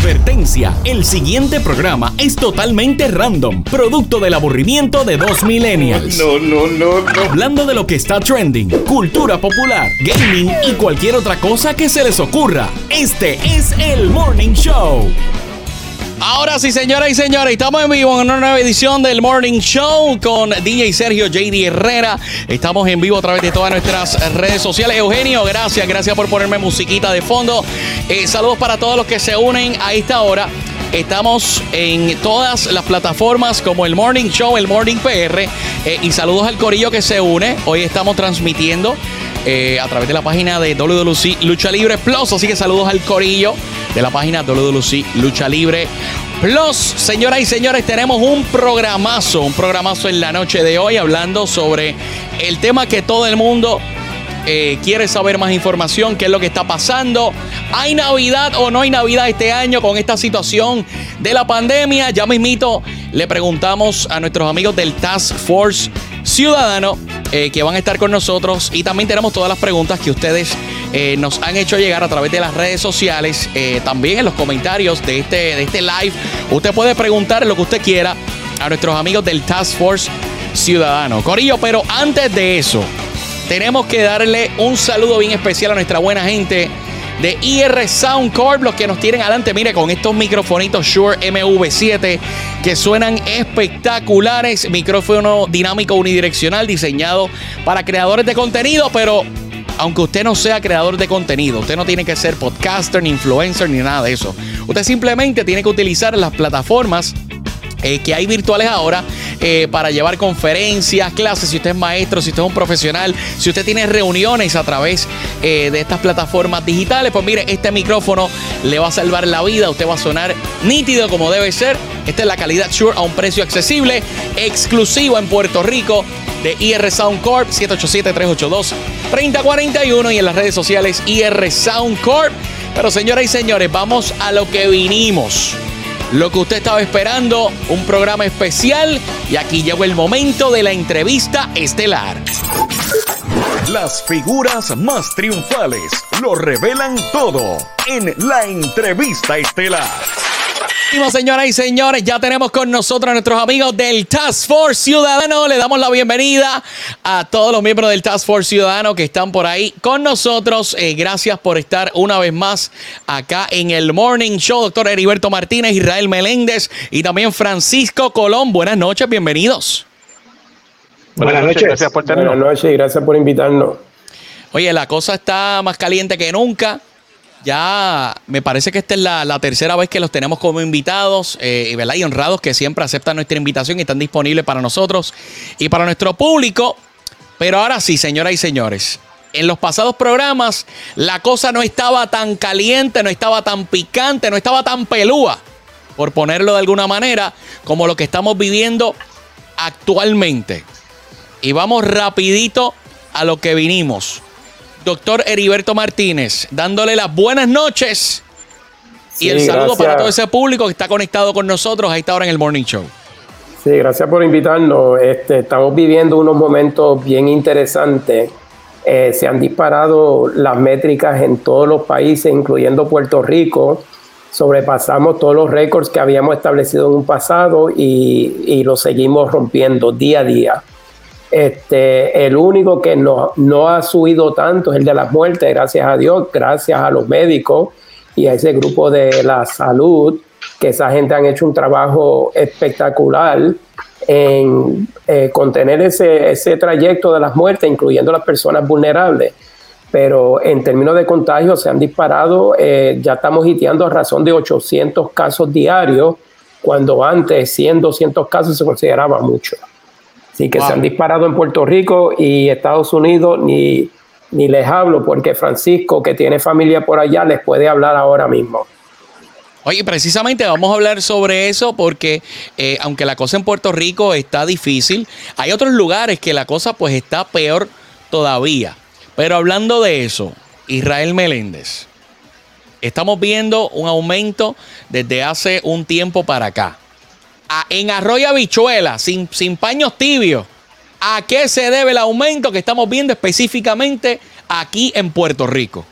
Advertencia, el siguiente programa es totalmente random, producto del aburrimiento de dos millennials. No, no, no, no. Hablando de lo que está trending, cultura popular, gaming y cualquier otra cosa que se les ocurra. Este es el Morning Show. Ahora sí, señoras y señores, estamos en vivo en una nueva edición del Morning Show con DJ Sergio JD Herrera. Estamos en vivo a través de todas nuestras redes sociales. Eugenio, gracias, gracias por ponerme musiquita de fondo. Eh, saludos para todos los que se unen a esta hora. Estamos en todas las plataformas como el Morning Show, el Morning PR. eh, y saludos al corillo que se une. Hoy estamos transmitiendo eh, a través de la página de WWC Lucha Libre Plus. Así que saludos al corillo de la página WWC Lucha Libre Plus. Señoras y señores, tenemos un programazo, un programazo en la noche de hoy hablando sobre el tema que todo el mundo eh, quiere saber más información, qué es lo que está pasando. ¿Hay Navidad o no hay Navidad este año con esta situación de la pandemia? Ya mismito le preguntamos a nuestros amigos del Task Force Ciudadano eh, que van a estar con nosotros y también tenemos todas las preguntas que ustedes eh, nos han hecho llegar a través de las redes sociales, eh, también en los comentarios de este, de este live. Usted puede preguntar lo que usted quiera a nuestros amigos del Task Force Ciudadano. Corillo, pero antes de eso, tenemos que darle un saludo bien especial a nuestra buena gente de IR Sound Corp, los que nos tienen adelante, mire, con estos microfonitos Shure MV7 que suenan espectaculares, micrófono dinámico unidireccional diseñado para creadores de contenido, pero aunque usted no sea creador de contenido, usted no tiene que ser podcaster, ni influencer, ni nada de eso. Usted simplemente tiene que utilizar las plataformas eh, que hay virtuales ahora eh, para llevar conferencias, clases, si usted es maestro, si usted es un profesional, si usted tiene reuniones a través eh, de estas plataformas digitales, pues mire, este micrófono le va a salvar la vida, usted va a sonar nítido como debe ser. Esta es la calidad Shure a un precio accesible, exclusivo en Puerto Rico de IR Sound Corp 787-382-3041 y en las redes sociales IR Sound Corp. Pero señoras y señores, vamos a lo que vinimos lo que usted estaba esperando, un programa especial y aquí llegó el momento de la entrevista estelar. Las figuras más triunfales lo revelan todo en la entrevista estelar. Seguimos, señoras y señores, ya tenemos con nosotros a nuestros amigos del Task Force Ciudadano. Le damos la bienvenida a todos los miembros del Task Force Ciudadano que están por ahí con nosotros. Eh, gracias por estar una vez más acá en el Morning Show, doctor Heriberto Martínez, Israel Meléndez y también Francisco Colón. Buenas noches, bienvenidos. Buenas, noches. Gracias por tenernos. Buenas noches y gracias por invitarnos. Oye, la cosa está más caliente que nunca. Ya me parece que esta es la, tercera vez que los tenemos como invitados eh, ¿verdad? y honrados que siempre aceptan nuestra invitación y están disponibles para nosotros y para nuestro público. Pero ahora sí, señoras y señores, en los pasados programas la cosa no estaba tan caliente, no estaba tan picante, no estaba tan pelúa, por ponerlo de alguna manera, como lo que estamos viviendo actualmente. Y vamos rapidito a lo que vinimos. Doctor Heriberto Martínez, dándole las buenas noches y el saludo gracias. para todo ese público que está conectado con nosotros a esta hora en el Morning Show. Sí, gracias por invitarnos. Este, estamos viviendo unos momentos bien interesantes. Eh, se han disparado las métricas en todos los países, incluyendo Puerto Rico. Sobrepasamos todos los récords que habíamos establecido en un pasado y, y los seguimos rompiendo día a día. Este, el único que no, no ha subido tanto es el de las muertes, gracias a Dios, gracias a los médicos y a ese grupo de la salud, que esa gente han hecho un trabajo espectacular en eh, contener ese, ese trayecto de las muertes, incluyendo las personas vulnerables. Pero en términos de contagio se han disparado, eh, ya estamos hiteando a razón de 800 casos diarios, cuando antes 100, 200 casos se consideraba mucho. Así que Wow. se han disparado en Puerto Rico y Estados Unidos, ni, ni les hablo porque Francisco, que tiene familia por allá, les puede hablar ahora mismo. Oye, precisamente vamos a hablar sobre eso porque eh, aunque la cosa en Puerto Rico está difícil, hay otros lugares que la cosa pues está peor todavía. Pero hablando de eso, Israel Meléndez, estamos viendo un aumento desde hace un tiempo para acá. En Arroyo Habichuela, sin, sin paños tibios, ¿a qué se debe el aumento que estamos viendo específicamente aquí en Puerto Rico?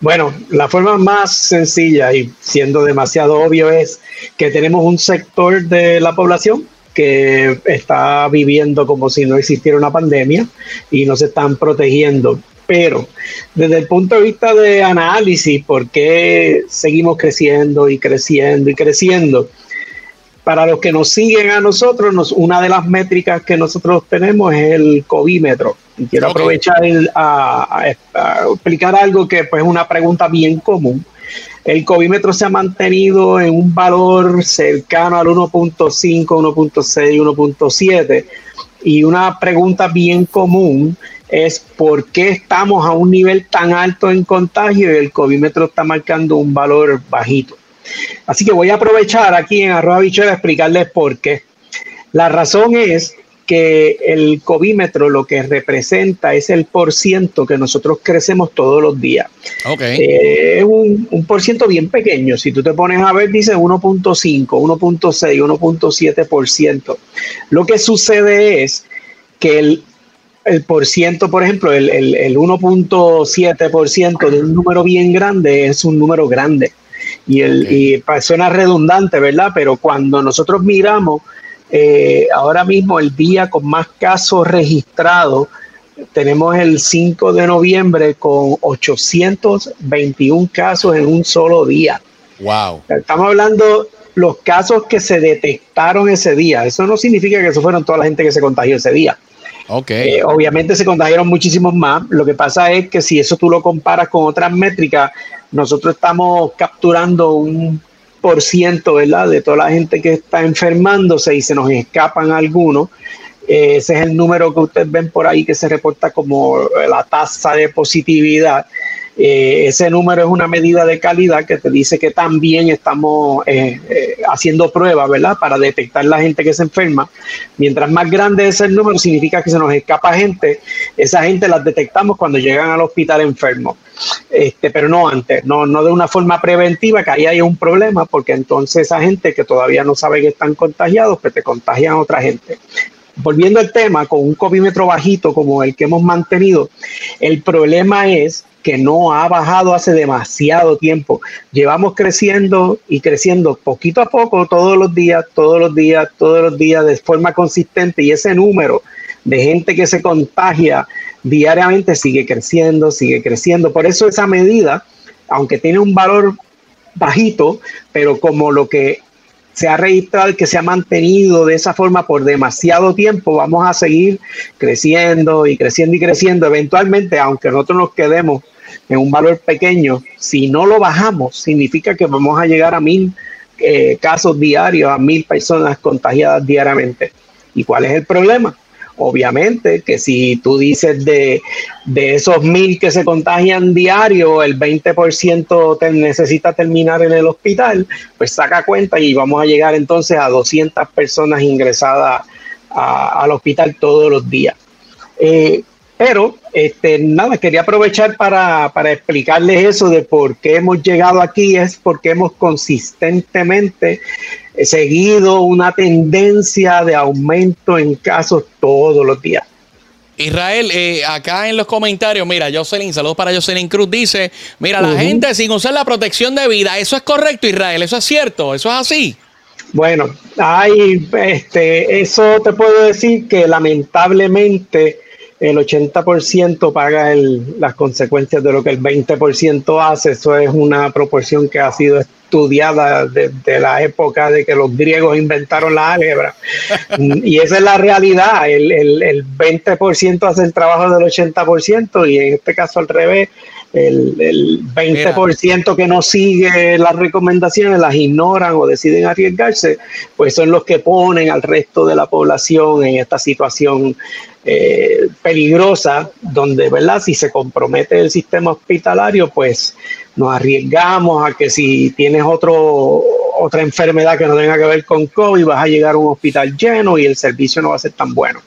Bueno, la forma más sencilla y siendo demasiado obvio es que tenemos un sector de la población que está viviendo como si no existiera una pandemia y no se están protegiendo. Pero desde el punto de vista de análisis, ¿por qué seguimos creciendo y creciendo y creciendo? Para los que nos siguen a nosotros, una de las métricas que nosotros tenemos es el covímetro. Y quiero aprovechar a, explicar algo que pues, es una pregunta bien común. El covímetro se ha mantenido en un valor cercano al 1.5, 1.6, 1.7. Y una pregunta bien común es por qué estamos a un nivel tan alto en contagio y el covímetro está marcando un valor bajito. Así que voy a aprovechar aquí en arroba bicho a explicarles por qué. La razón es que el covímetro lo que representa es el por ciento que nosotros crecemos todos los días. Eh, es un, un por ciento bien pequeño. Si tú te pones a ver, dice 1.5, 1.6, 1.7%. Lo que sucede es que el, el por ciento, por ejemplo, el, el, el 1.7% de un número bien grande es un número grande. Y, el, y suena redundante, ¿verdad? Pero cuando nosotros miramos eh, ahora mismo el día con más casos registrados, tenemos el 5 de noviembre con 821 casos en un solo día. Wow. Estamos hablando los casos que se detectaron ese día. Eso no significa que eso fueron toda la gente que se contagió ese día. Okay. Eh, obviamente se contagiaron muchísimos más. Lo que pasa es que si eso tú lo comparas con otras métricas, nosotros estamos capturando un por ciento, ¿verdad? De toda la gente que está enfermándose y se nos escapan algunos. Eh, ese es el número que ustedes ven por ahí que se reporta como la tasa de positividad. Eh, ese número es una medida de calidad que te dice que también estamos eh, haciendo pruebas, ¿verdad? Para detectar la gente que se enferma. Mientras más grande es el número, significa que se nos escapa gente. Esa gente la detectamos cuando llegan al hospital enfermo. Este, pero no antes, no, no de una forma preventiva, que ahí hay un problema, porque entonces esa gente que todavía no sabe que están contagiados, pues te contagian a otra gente volviendo al tema, con un covímetro bajito como el que hemos mantenido, el problema es que no ha bajado hace demasiado tiempo. Llevamos creciendo y creciendo poquito a poco todos los días, todos los días, todos los días de forma consistente y ese número de gente que se contagia diariamente sigue creciendo, sigue creciendo. Por eso esa medida, aunque tiene un valor bajito, pero como lo que se ha registrado que se ha mantenido de esa forma por demasiado tiempo, vamos a seguir creciendo y creciendo y creciendo. Eventualmente, aunque nosotros nos quedemos en un valor pequeño, si no lo bajamos, significa que vamos a llegar a mil eh, casos diarios, a mil personas contagiadas diariamente. ¿Y cuál es el problema? Obviamente que si tú dices de, esos mil que se contagian diario, el 20% te necesita terminar en el hospital, pues saca cuenta y vamos a llegar entonces a 200 personas ingresadas al hospital todos los días. Eh, pero este, nada, quería aprovechar para, explicarles eso de por qué hemos llegado aquí, es porque hemos consistentemente seguido una tendencia de aumento en casos todos los días. Israel, eh, acá en los comentarios, mira, Jocelyn, saludos para Jocelyn Cruz, dice, mira, la gente sin usar la protección de vida, eso es correcto, Israel, eso es cierto, eso es así. Bueno, hay, este, eso te puedo decir que lamentablemente el 80% paga las consecuencias de lo que el 20% hace. Eso es una proporción que ha sido estudiada desde la época de que los griegos inventaron la álgebra. y esa es la realidad. El, el, el 20% hace el trabajo del 80% y en este caso al revés. El, el 20% que no sigue las recomendaciones, las ignoran o deciden arriesgarse, pues son los que ponen al resto de la población en esta situación eh, peligrosa, donde, ¿verdad? Si se compromete el sistema hospitalario, pues nos arriesgamos a que si tienes otro, otra enfermedad que no tenga que ver con COVID, vas a llegar a un hospital lleno y el servicio no va a ser tan bueno.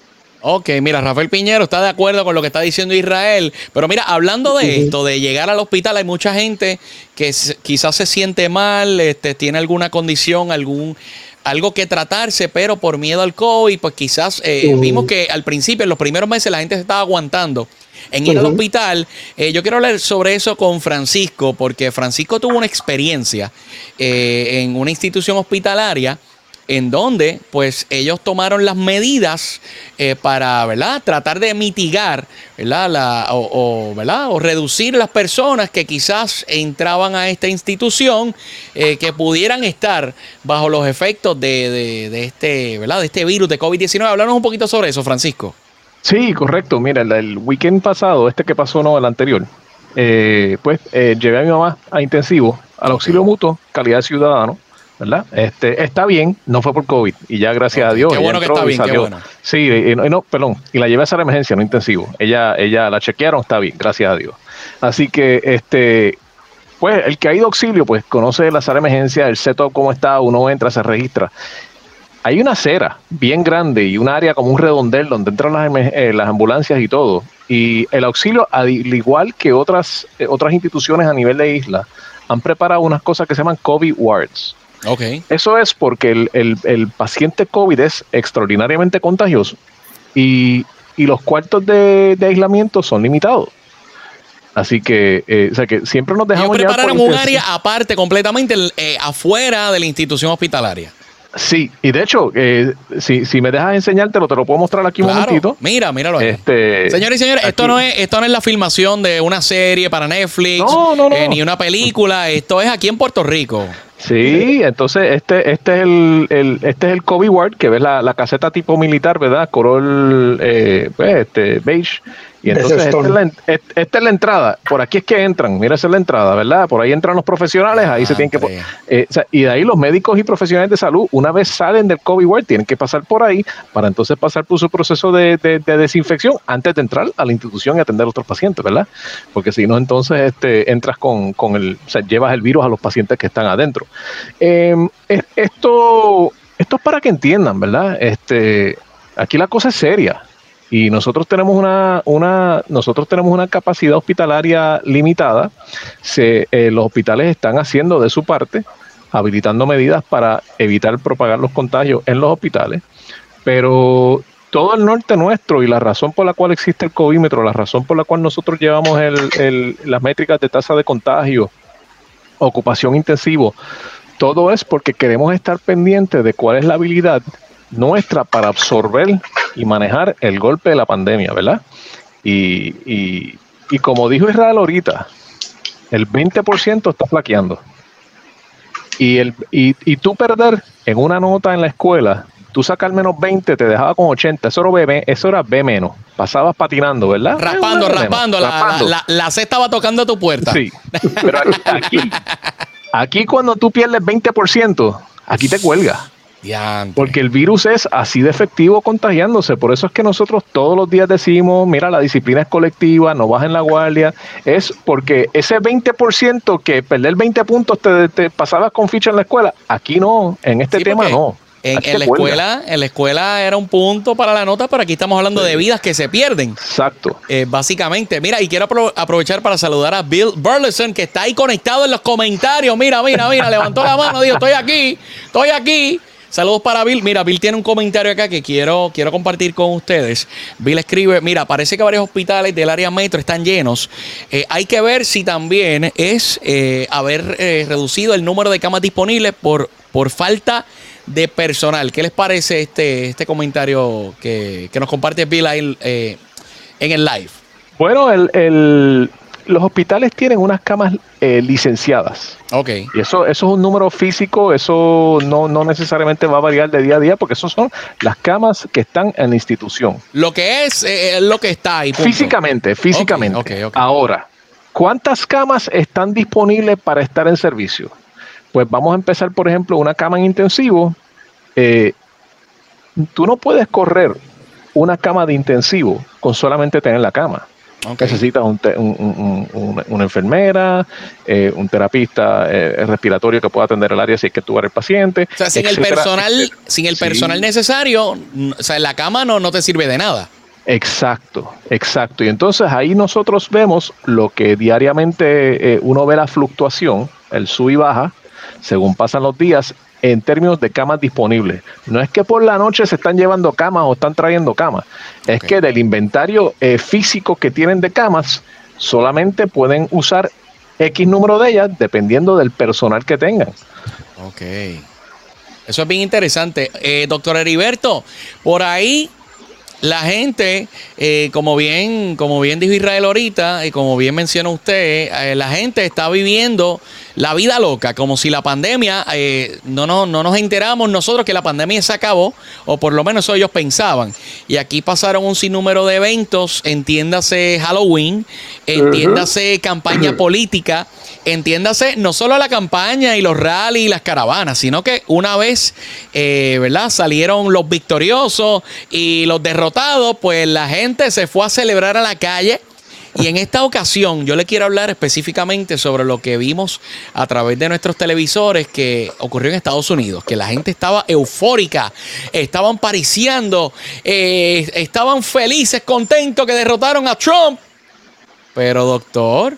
Ok, mira, Rafael Piñero está de acuerdo con lo que está diciendo Israel, pero mira, hablando de esto, de llegar al hospital, hay mucha gente que quizás se siente mal, este, tiene alguna condición, algún algo que tratarse, pero por miedo al COVID, pues quizás eh, vimos que al principio, en los primeros meses, la gente se estaba aguantando. en ir al hospital. Eh, yo quiero hablar sobre eso con Francisco, porque Francisco tuvo una experiencia eh, en una institución hospitalaria en donde pues ellos tomaron las medidas eh, para ¿verdad? tratar de mitigar ¿verdad? O, reducir las personas que quizás entraban a esta institución eh, que pudieran estar bajo los efectos de, de, este, ¿verdad? de este virus de COVID-19. Háblanos un poquito sobre eso, Francisco. Sí, correcto. Mira, el, weekend pasado, este que pasó, no, el anterior, eh, pues llevé a mi mamá a intensivo, al auxilio mutuo, calidad de ciudadano, ¿verdad? Este, está bien, no fue por COVID y ya gracias a Dios. Qué bueno que está bien, qué bueno. Sí, y, no, perdón, y la llevé a esa emergencia, no intensivo. Ella, ella la chequearon, está bien, gracias a Dios. Así que, este, pues el que ha ido a auxilio, pues conoce la sala de emergencia, el setup cómo está, uno entra, se registra. Hay una acera bien grande y un área como un redondel donde entran las, eh, las ambulancias y todo. Y el auxilio, al igual que otras, eh, otras instituciones a nivel de isla, han preparado unas cosas que se llaman COVID wards eso es porque el, paciente COVID es extraordinariamente contagioso y, los cuartos de, aislamiento son limitados. Así que, eh, o sea que siempre nos dejamos. Ellos prepararon un área aparte, completamente eh, afuera de la institución hospitalaria. Sí, y de hecho, eh, si, si me dejas enseñártelo, te lo puedo mostrar aquí un momentito. Mira, míralo ahí. Este, Señores y señores, esto no, es, esto no es la filmación de una serie para Netflix, ni una película, esto es aquí en Puerto Rico. Sí, entonces este, este es el, el este es el Kobe Ward, que ves la, la caseta tipo militar, ¿verdad? Color eh, pues, este, beige. Y entonces esta es, la, esta es, la, entrada. Por aquí es que entran. Mira, esa es la entrada, ¿verdad? Por ahí entran los profesionales. Ahí se tienen que. Eh, y de ahí los médicos y profesionales de salud, una vez salen del COVID Ward, tienen que pasar por ahí para entonces pasar por su proceso de, de, desinfección antes de entrar a la institución y atender a otros pacientes, ¿verdad? Porque si no, entonces este, entras con, con el. O sea, llevas el virus a los pacientes que están adentro. Em, esto, esto es para que entiendan, ¿verdad? Este, aquí la cosa es seria y nosotros tenemos una, una, nosotros tenemos una capacidad hospitalaria limitada. Se, eh, los hospitales están haciendo de su parte, habilitando medidas para evitar propagar los contagios en los hospitales, pero todo el norte nuestro y la razón por la cual existe el covímetro, la razón por la cual nosotros llevamos el, las métricas de tasa de contagio, ocupación intensivo, todo es porque queremos estar pendientes de cuál es la habilidad nuestra para absorber y manejar el golpe de la pandemia, ¿verdad? Y, como dijo Israel ahorita, el 20% está flaqueando. Y, el, y, tú perder en una nota en la escuela, tú sacas menos 20, te dejaba con 80, eso era B, eso era B menos. Pasabas patinando, ¿verdad? Raspando, raspando, la, La, C estaba tocando tu puerta. Sí, pero aquí, aquí cuando tú pierdes 20%, aquí te cuelga. Porque el virus es así de efectivo contagiándose. Por eso es que nosotros todos los días decimos, mira, la disciplina es colectiva, no bajen la guardia. Es porque ese 20% que perder 20 puntos te, te pasabas con ficha en la escuela, aquí no, en este tema no. En, la escuela, en la escuela era un punto para la nota, pero aquí estamos hablando de vidas que se pierden. Exacto. Eh, básicamente, mira, y quiero aprovechar para saludar a Bill Burleson, que está ahí conectado en los comentarios. Mira, mira, mira, levantó la mano, dijo, estoy aquí, estoy aquí. Saludos para Bill. Mira, Bill tiene un comentario acá que quiero, quiero compartir con ustedes. Bill escribe, mira, parece que varios hospitales del área metro están llenos. Eh, hay que ver si también es eh, haber eh, reducido el número de camas disponibles por, por falta de personal. ¿Qué les parece este, este comentario que, nos comparte Bill ahí en el live? Bueno, el, los hospitales tienen unas camas eh, licenciadas. Ok. Y eso, eso es un número físico, eso no, no necesariamente va a variar de día a día, porque eso son las camas que están en la institución. Lo que es, eh, lo que está ahí. Físicamente, físicamente. Ahora, ¿cuántas camas están disponibles para estar en servicio? Pues vamos a empezar, por ejemplo, una cama en intensivo. Eh, tú no puedes correr una cama de intensivo con solamente tener la cama. Necesitas una enfermera, eh, un terapista eh, respiratorio que pueda atender el área si hay que actuar el paciente. O sea, sin el personal, sin el personal necesario, o sea, la cama no, no te sirve de nada. Exacto, exacto. Y entonces ahí nosotros vemos lo que diariamente eh, uno ve la fluctuación, el sub y baja, según pasan los días, en términos de camas disponibles. No es que por la noche se están llevando camas o están trayendo camas, es que del inventario eh, físico que tienen de camas, solamente pueden usar X número de ellas dependiendo del personal que tengan. Ok. Eso es bien interesante. Eh, doctor Heriberto, por ahí la gente, eh, como bien, como bien dijo Israel ahorita, y como bien mencionó usted, eh, la gente está viviendo la vida loca, como si la pandemia, eh, no, no, no nos enteramos nosotros que la pandemia se acabó, o por lo menos eso ellos pensaban. Y aquí pasaron un sinnúmero de eventos, entiéndase Halloween, entiéndase campaña política, entiéndase no solo la campaña y los rallies y las caravanas, sino que una vez, eh, ¿verdad? Salieron los victoriosos y los derrotados, pues la gente se fue a celebrar a la calle y en esta ocasión yo le quiero hablar específicamente sobre lo que vimos a través de nuestros televisores que ocurrió en Estados Unidos, que la gente estaba eufórica, estaban pariciando, eh, estaban felices, contentos que derrotaron a Trump. Pero doctor,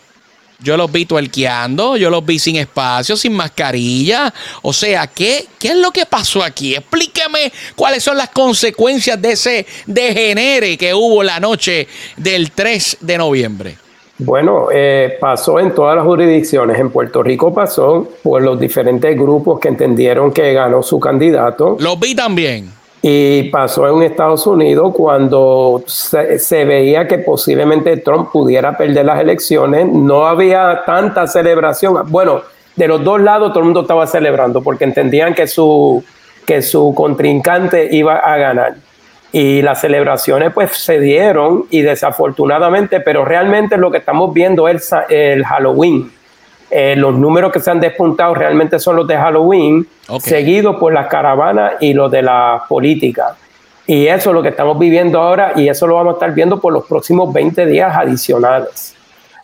yo los vi tuerqueando, yo los vi sin espacio, sin mascarilla. O sea, ¿qué, ¿qué es lo que pasó aquí? Explíqueme cuáles son las consecuencias de ese degenere que hubo la noche del 3 de noviembre. Bueno, eh, pasó en todas las jurisdicciones. En Puerto Rico pasó por los diferentes grupos que entendieron que ganó su candidato. Los vi también. Y pasó en Estados Unidos cuando se, veía que posiblemente Trump pudiera perder las elecciones. No había tanta celebración. Bueno, de los dos lados todo el mundo estaba celebrando porque entendían que su, que su contrincante iba a ganar. Y las celebraciones pues se dieron y desafortunadamente, pero realmente lo que estamos viendo es el Halloween eh, los números que se han despuntado realmente son los de Halloween, seguidos por las caravanas y los de la política. Y eso es lo que estamos viviendo ahora y eso lo vamos a estar viendo por los próximos 20 días adicionales.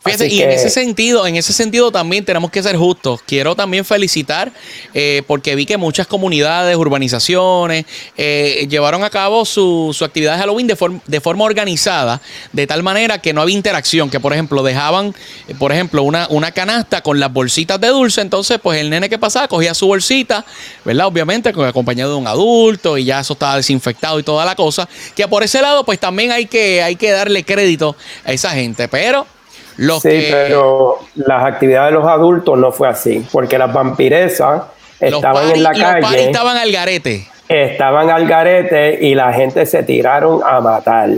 Fíjate, y en ese sentido, en ese sentido también tenemos que ser justos. Quiero también felicitar eh, porque vi que muchas comunidades, urbanizaciones, eh, llevaron a cabo su, su actividad de Halloween de, de, forma organizada, de tal manera que no había interacción, que por ejemplo dejaban, eh, por ejemplo, una, una canasta con las bolsitas de dulce, entonces pues el nene que pasaba cogía su bolsita, ¿verdad? Obviamente acompañado de un adulto y ya eso estaba desinfectado y toda la cosa, que por ese lado pues también hay que, hay que darle crédito a esa gente, pero sí, pero las actividades de los adultos no fue así, porque las vampiresas estaban en la calle. estaban al garete. Estaban al garete y la gente se tiraron a matar.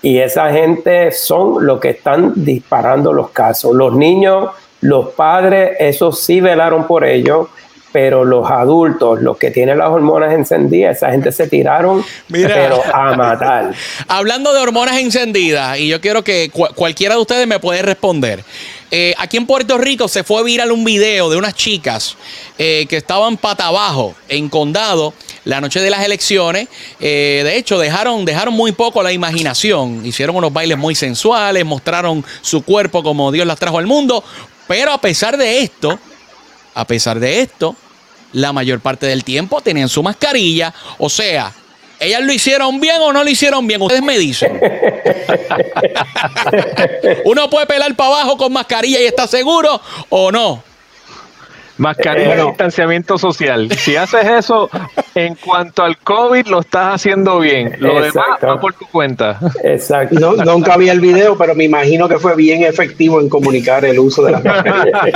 Y esa gente son los que están disparando los casos. Los niños, los padres, esos sí velaron por ellos pero los adultos, los que tienen las hormonas encendidas, esa gente se tiraron, pero a matar. Hablando de hormonas encendidas, y yo quiero que cualquiera de ustedes me puede responder. Eh, aquí en Puerto Rico se fue viral un video de unas chicas eh, que estaban pata abajo en condado la noche de las elecciones. Eh, de hecho, dejaron, dejaron muy poco la imaginación. Hicieron unos bailes muy sensuales, mostraron su cuerpo como Dios las trajo al mundo. Pero a pesar de esto, a pesar de esto, la mayor parte del tiempo tenían su mascarilla. O sea, ¿ellas lo hicieron bien o no lo hicieron bien? Ustedes me dicen. ¿Uno puede pelar para abajo con mascarilla y está seguro o no? Mascarilla y distanciamiento social. Si haces eso en cuanto al COVID, lo estás haciendo bien. Lo demás va por tu cuenta. Exacto. No, nunca vi el video, pero me imagino que fue bien efectivo en comunicar el uso de la mascarilla.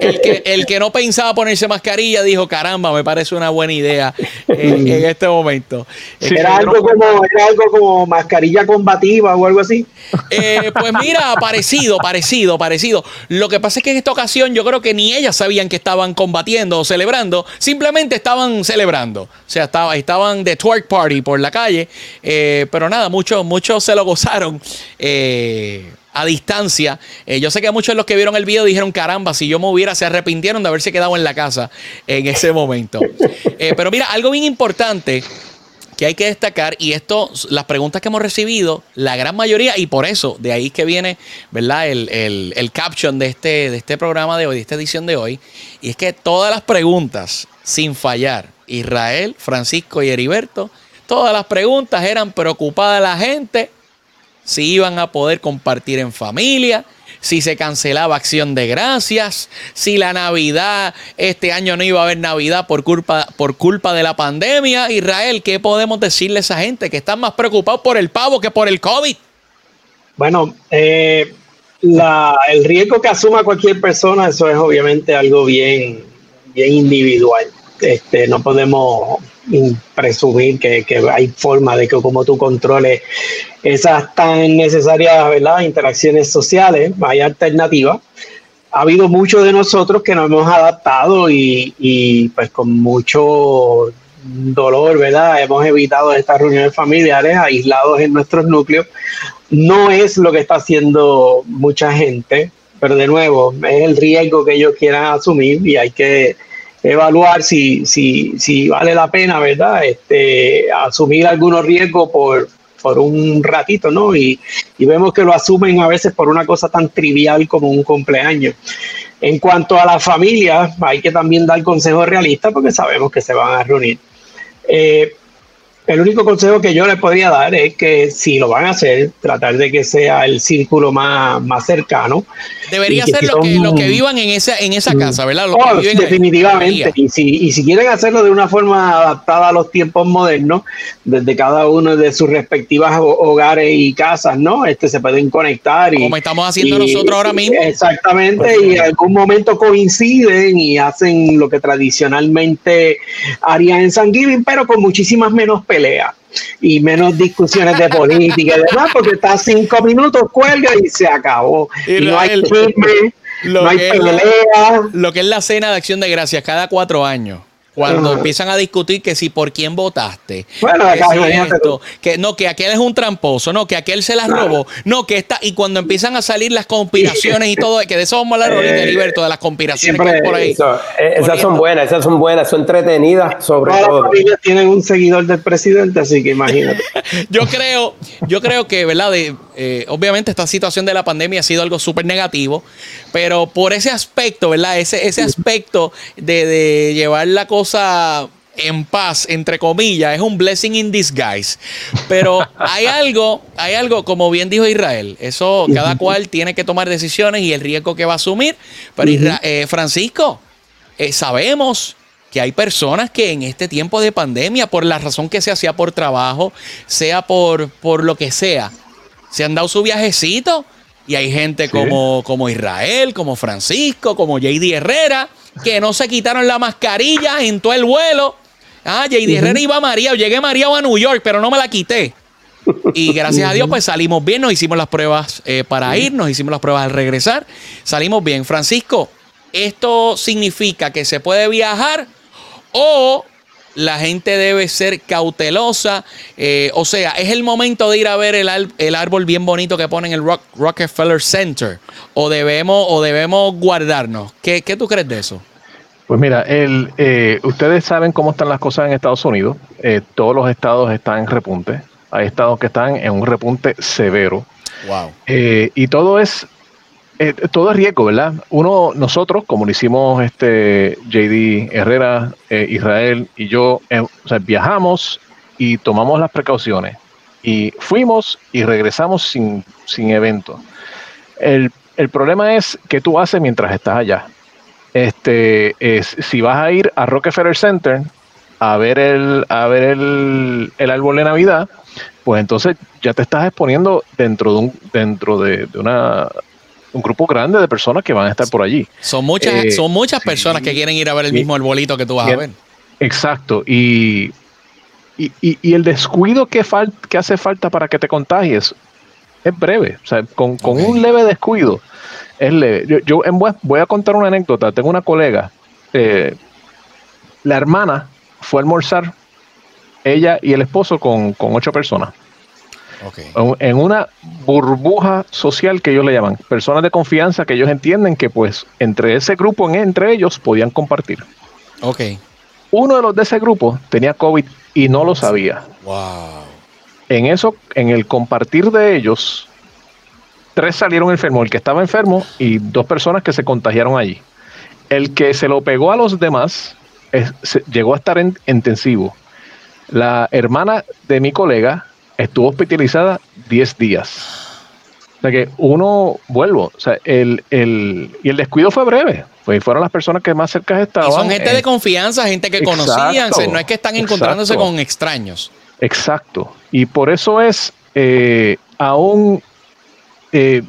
el, que, el que no pensaba ponerse mascarilla dijo, caramba, me parece una buena idea en, este momento. era, algo como, era algo como mascarilla combativa o algo así. Eh, pues mira, parecido, parecido, parecido. Lo que pasa es que en esta ocasión yo creo que ni ellas sabían que estaban combatiendo o celebrando, simplemente estaban celebrando. O sea, estaba, estaban de twerk party por la calle, eh, pero nada, muchos, muchos se lo gozaron. Eh, a distancia. Eh, yo sé que muchos de los que vieron el video dijeron, caramba, si yo me hubiera, se arrepintieron de haberse quedado en la casa en ese momento. pero mira, algo bien importante que hay que destacar, y esto, las preguntas que hemos recibido, la gran mayoría, y por eso, de ahí que viene, ¿verdad? El, el, caption de este, de este programa de hoy, de esta edición de hoy, y es que todas las preguntas, sin fallar, Israel, Francisco y Heriberto, todas las preguntas eran preocupadas la gente si iban a poder compartir en familia, si se cancelaba acción de gracias, si la Navidad, este año no iba a haber Navidad por culpa, por culpa de la pandemia. Israel, ¿qué podemos decirle a esa gente que están más preocupados por el pavo que por el COVID? Bueno, eh, el riesgo que asuma cualquier persona, eso es obviamente algo bien, bien individual. Este, no podemos presumir que, hay forma de que como tú controles esas tan necesarias ¿verdad? interacciones sociales, hay alternativas. Ha habido muchos de nosotros que nos hemos adaptado y, y pues con mucho dolor, ¿verdad? Hemos evitado estas reuniones familiares aislados en nuestros núcleos. No es lo que está haciendo mucha gente, pero de nuevo, es el riesgo que ellos quieran asumir y hay que evaluar si, si, si vale la pena, ¿verdad? Este, asumir algunos riesgos por, por un ratito, ¿no? Y, y, vemos que lo asumen a veces por una cosa tan trivial como un cumpleaños. En cuanto a la familia, hay que también dar consejos realistas porque sabemos que se van a reunir. Eh, el único consejo que yo les podría dar es que si lo van a hacer, tratar de que sea el círculo más, más cercano. Debería ser lo, que, lo que vivan en esa, en esa casa, ¿verdad? Oh, definitivamente. Y si, y si quieren hacerlo de una forma adaptada a los tiempos modernos, desde cada uno de sus respectivas hogares y casas, ¿no? Este se pueden conectar. Y, Como estamos haciendo nosotros ahora mismo. Exactamente, y en algún momento coinciden y hacen lo que tradicionalmente harían en San Giving, pero con muchísimas menos y menos discusiones de política y demás, porque está cinco minutos, cuelga y se acabó. Y, no hay no hay pelea. lo que es la cena de acción de gracias cada cuatro años. Cuando empiezan a discutir que si por quién votaste. Bueno, que, no, que aquel es un tramposo, no, que aquel se las robó, no, que está, y cuando empiezan a salir las conspiraciones y todo, que de eso vamos a hablar ahorita, Heriberto, de las conspiraciones que hay por ahí. Eh, esas son buenas, esas son buenas, son entretenidas sobre Todas todo. Las familias tienen un seguidor del presidente, así que imagínate. yo creo, yo creo que, ¿verdad? De, eh, obviamente esta situación de la pandemia ha sido algo súper negativo, pero por ese aspecto, ¿verdad? Ese, ese aspecto de, de llevar la cosa en paz, entre comillas, es un blessing in disguise. Pero hay algo, hay algo, como bien dijo Israel, eso cada cual tiene que tomar decisiones y el riesgo que va a asumir. Pero eh, Francisco, eh, sabemos que hay personas que en este tiempo de pandemia, por la razón que sea, sea por trabajo, sea por, por lo que sea, se han dado su viajecito. Y hay gente como, como Israel, como Francisco, como JD Herrera, que no se quitaron la mascarilla en todo el vuelo. Ah, J.D. Herrera iba María, llegué María a New York, pero no me la quité. Y gracias a Dios, pues salimos bien, nos hicimos las pruebas eh, para ir, nos hicimos las pruebas al regresar, salimos bien. Francisco, ¿esto significa que se puede viajar o la gente debe ser cautelosa. Eh, o sea, es el momento de ir a ver el, árbol bien bonito que ponen en el Rockefeller Center. O debemos, o debemos guardarnos. ¿Qué, tú crees de eso? Pues mira, el, eh, ustedes saben cómo están las cosas en Estados Unidos. Eh, todos los estados están en repunte. Hay estados que están en un repunte severo. Wow. y todo es eh, todo es riesgo, ¿verdad? Uno, nosotros, como lo hicimos este JD Herrera, eh, Israel y yo, eh, viajamos y tomamos las precauciones. Y fuimos y regresamos sin, sin evento. El, problema es que tú haces mientras estás allá. Este, es, si vas a ir a Rockefeller Center a ver el, a ver el, el árbol de Navidad, pues entonces ya te estás exponiendo dentro de un, dentro de una un grupo grande de personas que van a estar por allí. Son muchas, eh, son muchas personas que quieren ir a ver el mismo arbolito que tú vas a ver. Exacto. Y, y, el descuido que, que hace falta para que te contagies es breve. O sea, con, un leve descuido es leve. Yo, voy a contar una anécdota. Tengo una colega. Eh, la hermana fue a almorzar, ella y el esposo, con, con ocho personas. En una burbuja social que ellos le llaman, personas de confianza que ellos entienden que pues entre ese grupo, entre ellos, podían compartir. Ok. Uno de los de ese grupo tenía COVID y no lo sabía. Wow. En eso, en el compartir de ellos, tres salieron enfermos, el que estaba enfermo y dos personas que se contagiaron allí. El que se lo pegó a los demás llegó a estar en intensivo. La hermana de mi colega estuvo hospitalizada 10 días. O sea que uno, vuelvo, o sea, el, el, y el descuido fue breve, pues fueron las personas que más cerca estaban. Y son gente de confianza, gente que conocían, no es que están encontrándose con extraños. Exacto, y por eso es eh, aún, eh,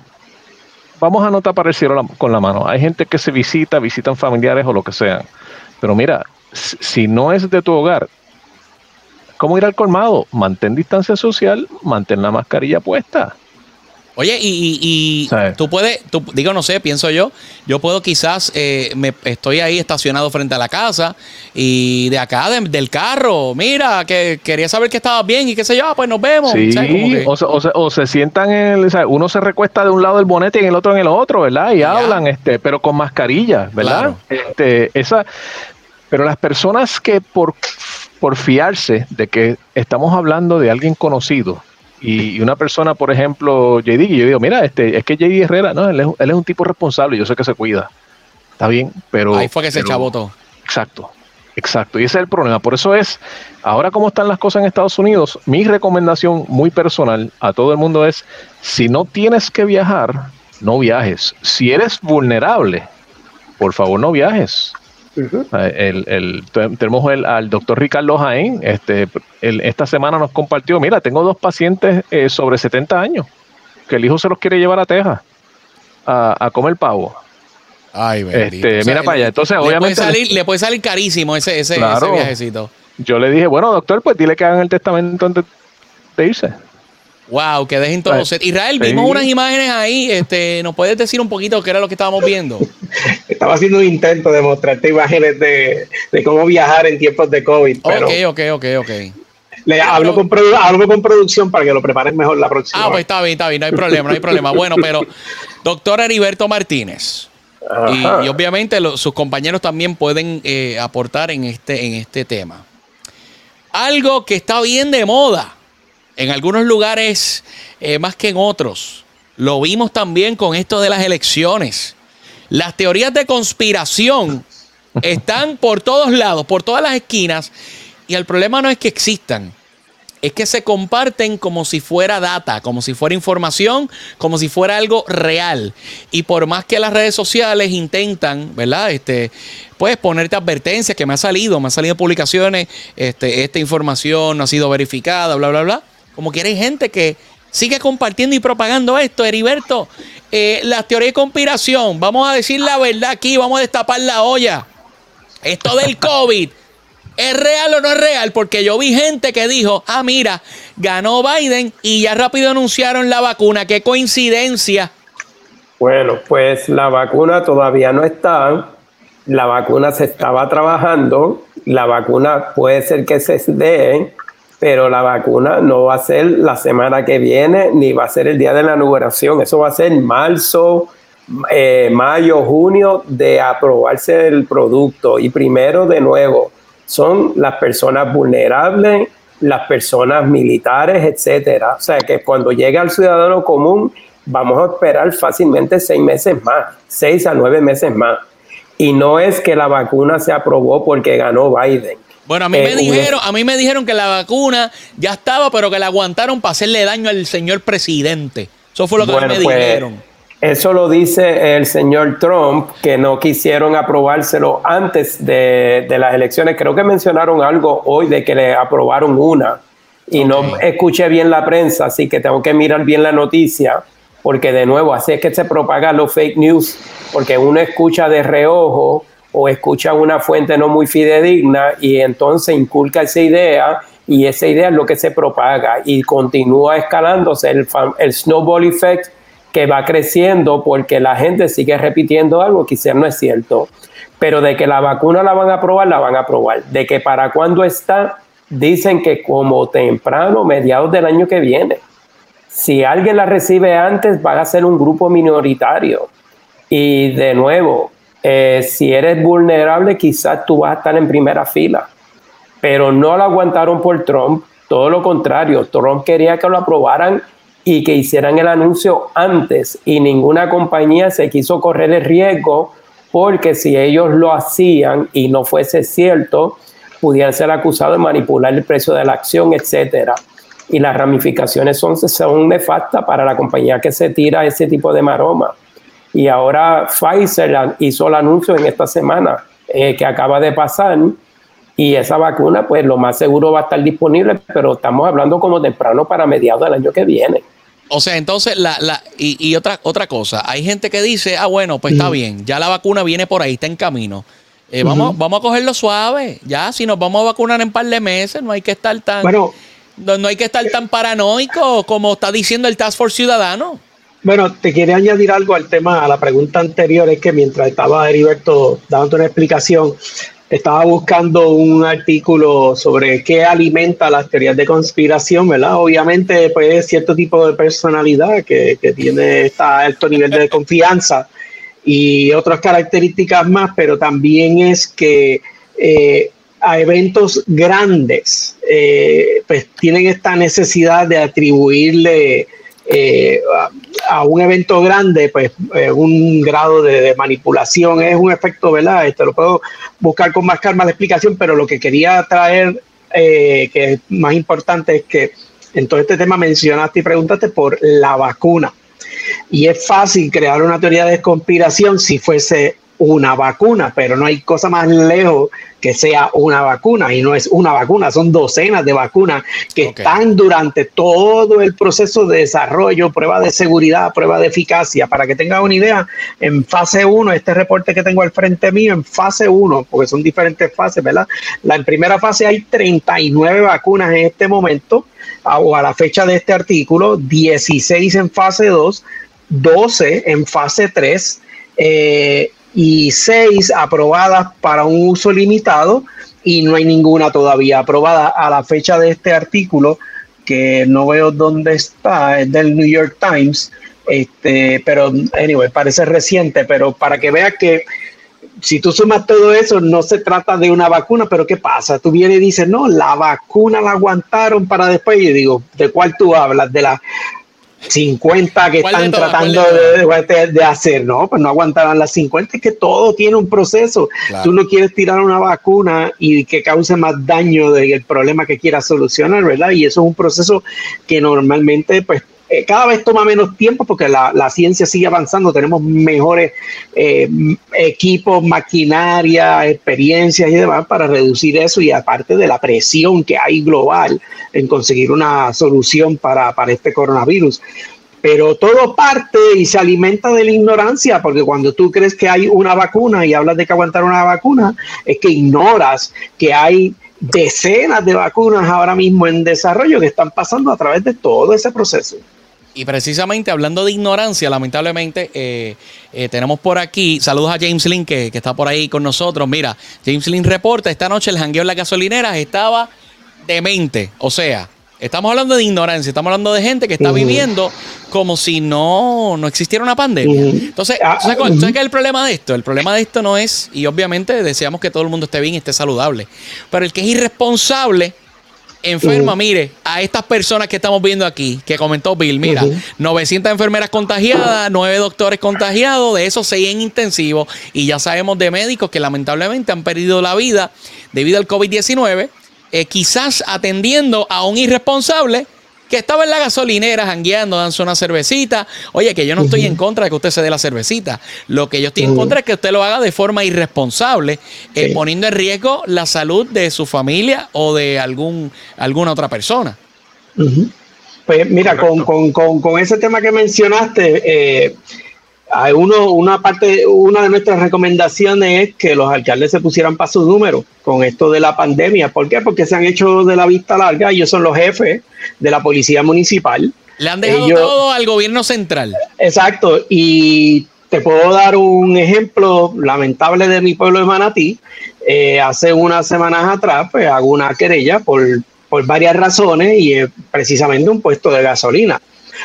vamos a notar para el cielo con la mano, hay gente que se visita, visitan familiares o lo que sea, pero mira, si no es de tu hogar, ¿cómo ir al colmado? Mantén distancia social, mantén la mascarilla puesta. Oye, y, tú puedes, tú, digo, no sé, pienso yo, yo puedo quizás, eh, me, estoy ahí estacionado frente a la casa y de acá, del carro, mira, que quería saber que estaba bien y qué sé yo, ah, pues nos vemos. Sí, o, se, sientan en el, uno se recuesta de un lado del bonete y en el otro en el otro, ¿verdad? Y hablan, este, pero con mascarilla, ¿verdad? Este, esa, pero las personas que por, por fiarse de que estamos hablando de alguien conocido, y, una persona, por ejemplo, JD, y yo digo, mira, este, es que JD Herrera, no, él es, un tipo responsable, yo sé que se cuida. Está bien, pero. Ahí fue que se todo. Exacto, exacto. Y ese es el problema. Por eso es, ahora como están las cosas en Estados Unidos, mi recomendación muy personal a todo el mundo es: si no tienes que viajar, no viajes. Si eres vulnerable, por favor, no viajes. Eh, el, tenemos el, al doctor Ricardo Jaén, este, esta semana nos compartió, mira, tengo dos pacientes eh, sobre 70 años, que el hijo se los quiere llevar a Texas a, comer pavo. Ay, este, mira para allá. Entonces, le obviamente. Puede salir, le puede salir carísimo ese, ese, viajecito. Yo le dije, bueno, doctor, pues dile que hagan el testamento antes de irse. Wow, que dejen todo. Israel, vimos unas imágenes ahí. Este, ¿Nos puedes decir un poquito qué era lo que estábamos viendo? Estaba haciendo un intento de mostrarte imágenes de, cómo viajar en tiempos de COVID. Pero ok, ok, ok, ok. Le hablo, con hablo con producción para que lo preparen mejor la próxima. Ah, pues está bien, está bien, no hay problema, no hay problema. Bueno, pero doctor Heriberto Martínez. Y, obviamente sus compañeros también pueden eh, aportar en este, en este tema. Algo que está bien de moda en algunos lugares eh, más que en otros. Lo vimos también con esto de las elecciones. Las teorías de conspiración están por todos lados, por todas las esquinas, y el problema no es que existan, es que se comparten como si fuera data, como si fuera información, como si fuera algo real. Y por más que las redes sociales intentan, ¿verdad? Este, puedes ponerte advertencias que me ha salido, me han salido publicaciones, este, esta información no ha sido verificada, bla, bla, bla. Como que hay gente que sigue compartiendo y propagando esto, Heriberto. Eh, la teoría de conspiración, vamos a decir la verdad aquí, vamos a destapar la olla. Esto del COVID, ¿es real o no es real? Porque yo vi gente que dijo, ah, mira, ganó Biden y ya rápido anunciaron la vacuna. Qué coincidencia. Bueno, pues la vacuna todavía no está. La vacuna se estaba trabajando. La vacuna puede ser que se dé pero la vacuna no va a ser la semana que viene ni va a ser el día de la inauguración. Eso va a ser marzo, eh, mayo, junio de aprobarse el producto. Y primero, de nuevo, son las personas vulnerables, las personas militares, etcétera. O sea que cuando llegue al ciudadano común, vamos a esperar fácilmente seis meses más, seis a nueve meses más. Y no es que la vacuna se aprobó porque ganó Biden bueno, a mí, me eh, dijeron, a mí me dijeron que la vacuna ya estaba, pero que la aguantaron para hacerle daño al señor presidente. Eso fue lo que me pues, dijeron. Eso lo dice el señor Trump, que no quisieron aprobárselo antes de, las elecciones. Creo que mencionaron algo hoy de que le aprobaron una. Y no escuché bien la prensa, así que tengo que mirar bien la noticia, porque de nuevo, así es que se propagan los fake news, porque uno escucha de reojo o escucha una fuente no muy fidedigna y entonces inculca esa idea y esa idea es lo que se propaga y continúa escalándose el, el snowball effect que va creciendo porque la gente sigue repitiendo algo que quizás no es cierto. Pero de que la vacuna la van a probar, la van a probar. De que para cuándo está, dicen que como temprano, mediados del año que viene. Si alguien la recibe antes, va a ser un grupo minoritario. Y de nuevo, eh, si eres vulnerable, quizás tú vas a estar en primera fila. Pero no lo aguantaron por Trump, todo lo contrario, Trump quería que lo aprobaran y que hicieran el anuncio antes y ninguna compañía se quiso correr el riesgo porque si ellos lo hacían y no fuese cierto, pudieran ser acusados de manipular el precio de la acción, etcétera. y las ramificaciones son, son nefastas para la compañía que se tira ese tipo de maroma. Y ahora Pfizer hizo el anuncio en esta semana eh, que acaba de pasar y esa vacuna pues lo más seguro va a estar disponible, pero estamos hablando como temprano para mediados del año que viene. O sea, entonces, la, la, y, otra, otra cosa, hay gente que dice, ah, bueno, pues está bien, ya la vacuna viene por ahí, está en camino. Eh, vamos, vamos a cogerlo suave, ya, si nos vamos a vacunar en un par de meses, no hay que estar tan, bueno, no, hay que estar tan paranoico como está diciendo el Task Force Ciudadano. Bueno, te quería añadir algo al tema, a la pregunta anterior, es que mientras estaba Heriberto dando una explicación, estaba buscando un artículo sobre qué alimenta las teorías de conspiración, ¿verdad? Obviamente, pues cierto tipo de personalidad que, tiene este alto nivel de confianza y otras características más, pero también es que eh, a eventos grandes, eh, pues tienen esta necesidad de atribuirle eh, a, un evento grande, pues eh, un grado de, manipulación es un efecto, ¿verdad? Esto lo puedo buscar con más calma la explicación, pero lo que quería traer, eh, que es más importante, es que en todo este tema mencionaste y preguntaste por la vacuna. Y es fácil crear una teoría de conspiración si fuese una vacuna, pero no hay cosa más lejos que sea una vacuna y no es una vacuna, son docenas de vacunas que están durante todo el proceso de desarrollo, prueba de seguridad, prueba de eficacia. Para que tenga una idea, en fase 1, este reporte que tengo al frente mío, en fase 1, porque son diferentes fases, ¿verdad? La, en primera fase hay 39 vacunas en este momento, o a la fecha de este artículo, 16 en fase 2, 12 en fase 3. Eh, y seis aprobadas para un uso limitado y no hay ninguna todavía aprobada a la fecha de este artículo que no veo dónde está, es del New York Times, este, pero anyway, parece reciente, pero para que veas que si tú sumas todo eso, no se trata de una vacuna, pero ¿qué pasa? Tú vienes y dices, no, la vacuna la aguantaron para después. Y digo, ¿de cuál tú hablas? ¿De la 50 que están tratando de, hacer, ¿no? Pues no aguantarán las 50, es que todo tiene un proceso. Tú no quieres tirar una vacuna y que cause más daño del problema que quieras solucionar, ¿verdad? Y eso es un proceso que normalmente, pues, eh, cada vez toma menos tiempo porque la, ciencia sigue avanzando, tenemos mejores eh, equipos, maquinaria, experiencias y demás para reducir eso y aparte de la presión que hay global en conseguir una solución para, para este coronavirus. Pero todo parte y se alimenta de la ignorancia, porque cuando tú crees que hay una vacuna y hablas de que aguantar una vacuna, es que ignoras que hay decenas de vacunas ahora mismo en desarrollo que están pasando a través de todo ese proceso. Y precisamente hablando de ignorancia, lamentablemente, eh, eh, tenemos por aquí, saludos a James Lynn que, está por ahí con nosotros. Mira, James Lynn reporta, esta noche el jangueo en las gasolineras estaba demente. O sea, estamos hablando de ignorancia, estamos hablando de gente que está viviendo como si no, no existiera una pandemia. Entonces, ah, ¿sabes, cuál, es el problema de esto? El problema de esto no es, y obviamente deseamos que todo el mundo esté bien y esté saludable, pero el que es irresponsable enferma, mire, a estas personas que estamos viendo aquí, que comentó Bill, mira, 900 enfermeras contagiadas, 9 doctores contagiados, de esos 6 en intensivo, y ya sabemos de médicos que lamentablemente han perdido la vida debido al COVID-19, eh, quizás atendiendo a un irresponsable que estaba en la gasolinera jangueando, dándose una cervecita. Oye, que yo no estoy en contra de que usted se dé la cervecita. Lo que yo estoy en contra es que usted lo haga de forma irresponsable, eh, poniendo en riesgo la salud de su familia o de algún, alguna otra persona. Pues mira, con, con, con, con, ese tema que mencionaste, eh, hay uno, una parte, una de nuestras recomendaciones es que los alcaldes se pusieran para su número con esto de la pandemia. ¿Por qué? Porque se han hecho de la vista larga, ellos son los jefes de la policía municipal. Le han dejado todo al gobierno central. Exacto, y te puedo dar un ejemplo lamentable de mi pueblo de Manatí. Eh, hace unas semanas atrás, pues hago una querella por, por varias razones y es precisamente un puesto de gasolina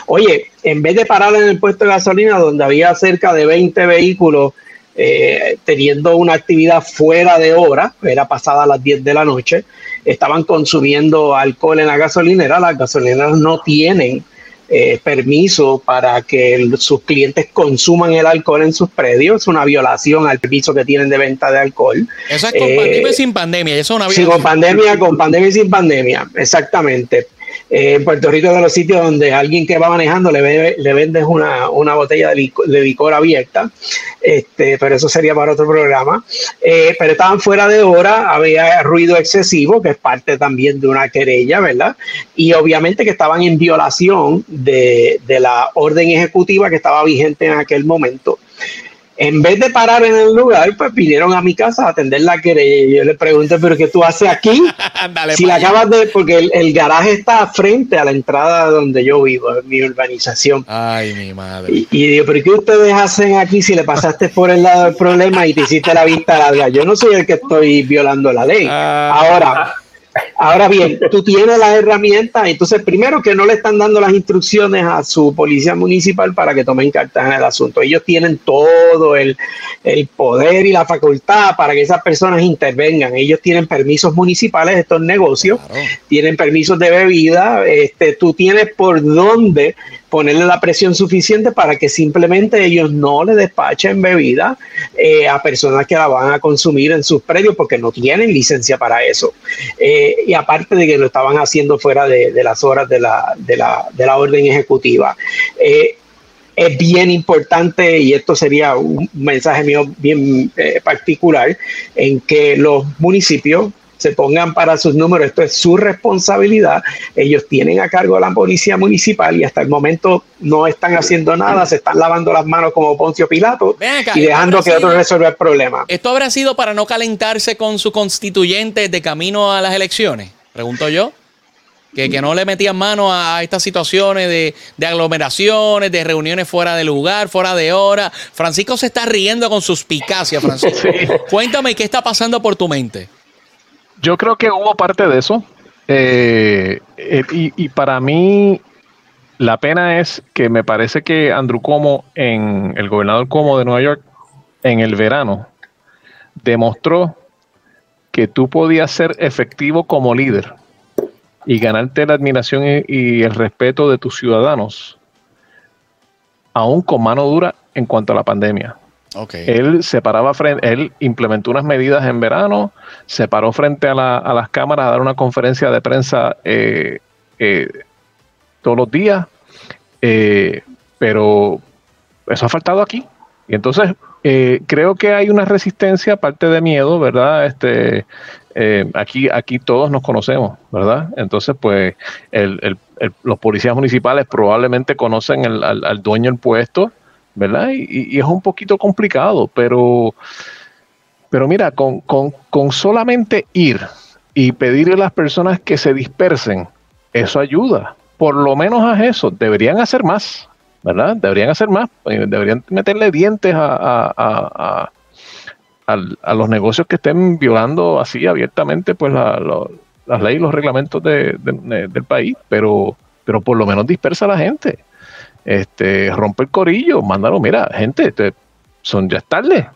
Oye, en vez de parar en el puesto de gasolina donde había cerca de 20 vehículos eh, teniendo una actividad fuera de hora, era pasada a las 10 de la noche, estaban consumiendo alcohol en la gasolinera, las gasolineras no tienen eh, permiso para que sus clientes consuman el alcohol en sus predios. Es una violación al permiso que tienen de venta de alcohol. Eso es con pandemia y sin pandemia. Eso es una Sí, con pandemia, con pandemia y sin pandemia, exactamente. Eh, en Puerto Rico es de los sitios donde alguien que va manejando le, le vendes una, una botella de licor, abierta, este, pero eso sería para otro programa. Eh, pero estaban fuera de hora, había ruido excesivo, que es parte también de una querella, ¿verdad? Y obviamente que estaban en violación de, de la orden ejecutiva que estaba vigente en aquel momento en vez de parar en el lugar, pues vinieron a mi casa a atender la querella. Y yo le pregunté, ¿pero qué tú haces aquí? si la acabas de. Porque el, garaje está frente a la entrada donde yo vivo, en mi urbanización. Ay, mi madre. Y, digo, ¿pero qué ustedes hacen aquí si le pasaste por el lado del problema y te hiciste la vista larga? Yo no soy el que estoy violando la ley. Ah. Ahora Ahora bien, tú tienes las herramientas, entonces primero que no le están dando las instrucciones a su policía municipal para que tomen cartas en el asunto. Ellos tienen todo el, poder y la facultad para que esas personas intervengan. Ellos tienen permisos municipales, estos negocios, tienen permisos de bebida, este, tú tienes por dónde ponerle la presión suficiente para que simplemente ellos no le despachen bebida eh, a personas que la van a consumir en sus predios porque no tienen licencia para eso. Eh, y aparte de que lo estaban haciendo fuera de, las horas de la, de la, orden ejecutiva. Eh, es bien importante, y esto sería un mensaje mío bien particular, en que los municipios se pongan para sus números, esto es su responsabilidad, ellos tienen a cargo la policía municipal y hasta el momento no están haciendo nada, se están lavando las manos como Poncio Pilato y dejando que otros resuelvan el problema. ¿Esto habrá sido para no calentarse con su constituyente de camino a las elecciones? Pregunto yo. Que, que, no le metían mano a estas situaciones de, de, aglomeraciones, de reuniones fuera de lugar, fuera de hora. Francisco se está riendo con suspicacia, Francisco. Cuéntame qué está pasando por tu mente. Yo creo que hubo parte de eso. Eh, eh, y, para mí, la pena es que me parece que Andrew Cuomo, en el gobernador Cuomo de Nueva York, en el verano, demostró que tú podías ser efectivo como líder y ganarte la admiración y el respeto de tus ciudadanos, aún con mano dura en cuanto a la pandemia. Él se paraba frente, él implementó unas medidas en verano, se paró frente a, las cámaras a dar una conferencia de prensa eh, eh, todos los días, eh, pero eso ha faltado aquí. Y entonces creo que hay una resistencia, aparte de miedo, ¿verdad? Este, aquí, aquí todos nos conocemos, ¿verdad? Entonces, pues los policías municipales probablemente conocen al, al dueño del puesto ¿verdad? Y, es un poquito complicado, pero, pero mira, con, solamente ir y pedirle a las personas que se dispersen, eso ayuda. Por lo menos a eso, deberían hacer más, ¿verdad? Deberían hacer más, eh, deberían meterle dientes a, los negocios que estén violando así abiertamente pues las leyes y los reglamentos del país, pero, pero por lo menos dispersa a la gente este, rompe el corillo, mándalo, mira, gente, son ya es tarde.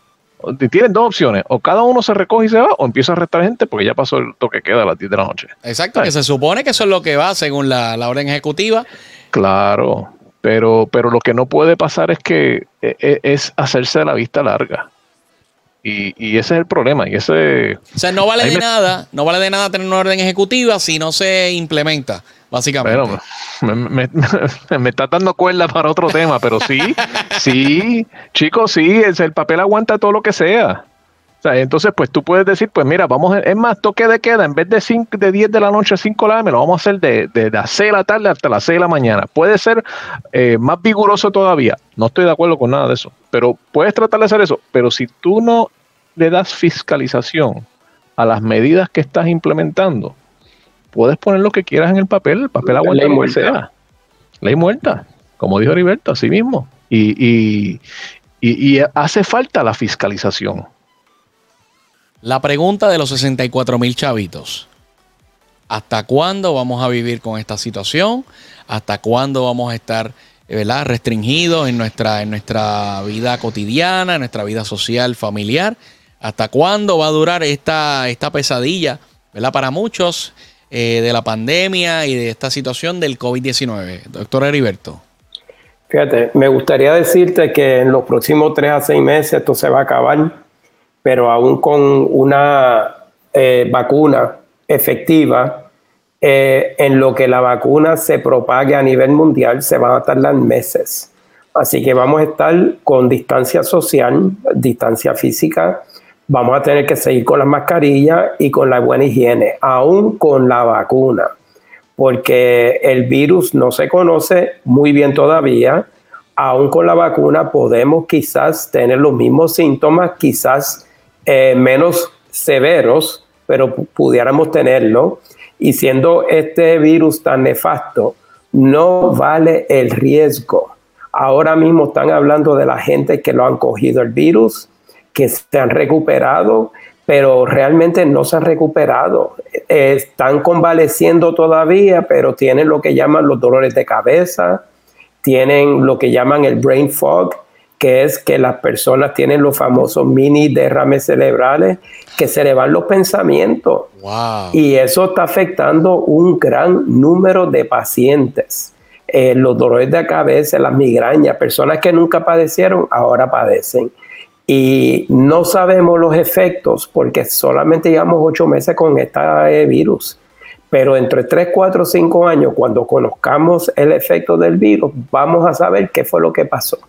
Tienen dos opciones, o cada uno se recoge y se va, o empieza a arrestar gente porque ya pasó el toque queda a las 10 de la noche. Exacto, que se supone que eso es lo que va según la, orden ejecutiva. Claro, pero, pero lo que no puede pasar es que e, e, es hacerse de la vista larga. Y, y, ese es el problema. Y ese, o sea, no vale de nada, no vale de nada tener una orden ejecutiva si no se implementa básicamente. me, me, está dando cuerda para otro tema, pero sí, sí, chicos, sí, el, papel aguanta todo lo que sea. O sea, entonces, pues tú puedes decir, pues mira, vamos, es más, toque de queda, en vez de, cinco, de 10 de la noche a 5 de la tarde, lo vamos a hacer de, de, las 6 de la tarde hasta las 6 de la mañana. Puede ser eh, más vigoroso todavía. No estoy de acuerdo con nada de eso, pero puedes tratar de hacer eso. Pero si tú no le das fiscalización a las medidas que estás implementando, puedes poner lo que quieras en el papel, el papel aguanta ley muerta. sea. Ley muerta, como dijo Heriberto, así mismo. Y, y, hace falta la fiscalización. La pregunta de los 64 mil chavitos. ¿Hasta cuándo vamos a vivir con esta situación? ¿Hasta cuándo vamos a estar ¿verdad? restringidos en nuestra, en nuestra vida cotidiana, en nuestra vida social, familiar? ¿Hasta cuándo va a durar esta, esta pesadilla? ¿verdad? Para muchos, eh, de la pandemia y de esta situación del COVID-19. Doctor Heriberto. Fíjate, me gustaría decirte que en los próximos tres a seis meses esto se va a acabar, pero aún con una eh, vacuna efectiva, eh, en lo que la vacuna se propague a nivel mundial se van a tardar meses. Así que vamos a estar con distancia social, distancia física, vamos a tener que seguir con las mascarillas y con la buena higiene, aún con la vacuna, porque el virus no se conoce muy bien todavía. Aún con la vacuna podemos quizás tener los mismos síntomas, quizás eh, menos severos, pero pudiéramos tenerlo. Y siendo este virus tan nefasto, no vale el riesgo. Ahora mismo están hablando de la gente que lo han cogido el virus, que se han recuperado, pero realmente no se han recuperado. Están convaleciendo todavía, pero tienen lo que llaman los dolores de cabeza, tienen lo que llaman el brain fog, que es que las personas tienen los famosos mini derrames cerebrales, que se le van los pensamientos. Y eso está afectando un gran número de pacientes. Eh, los dolores de cabeza, las migrañas, personas que nunca padecieron, ahora padecen. Y no sabemos los efectos porque solamente llevamos ocho meses con este virus. Pero entre 3, 4, 5 años, cuando conozcamos el efecto del virus, vamos a saber qué fue lo que pasó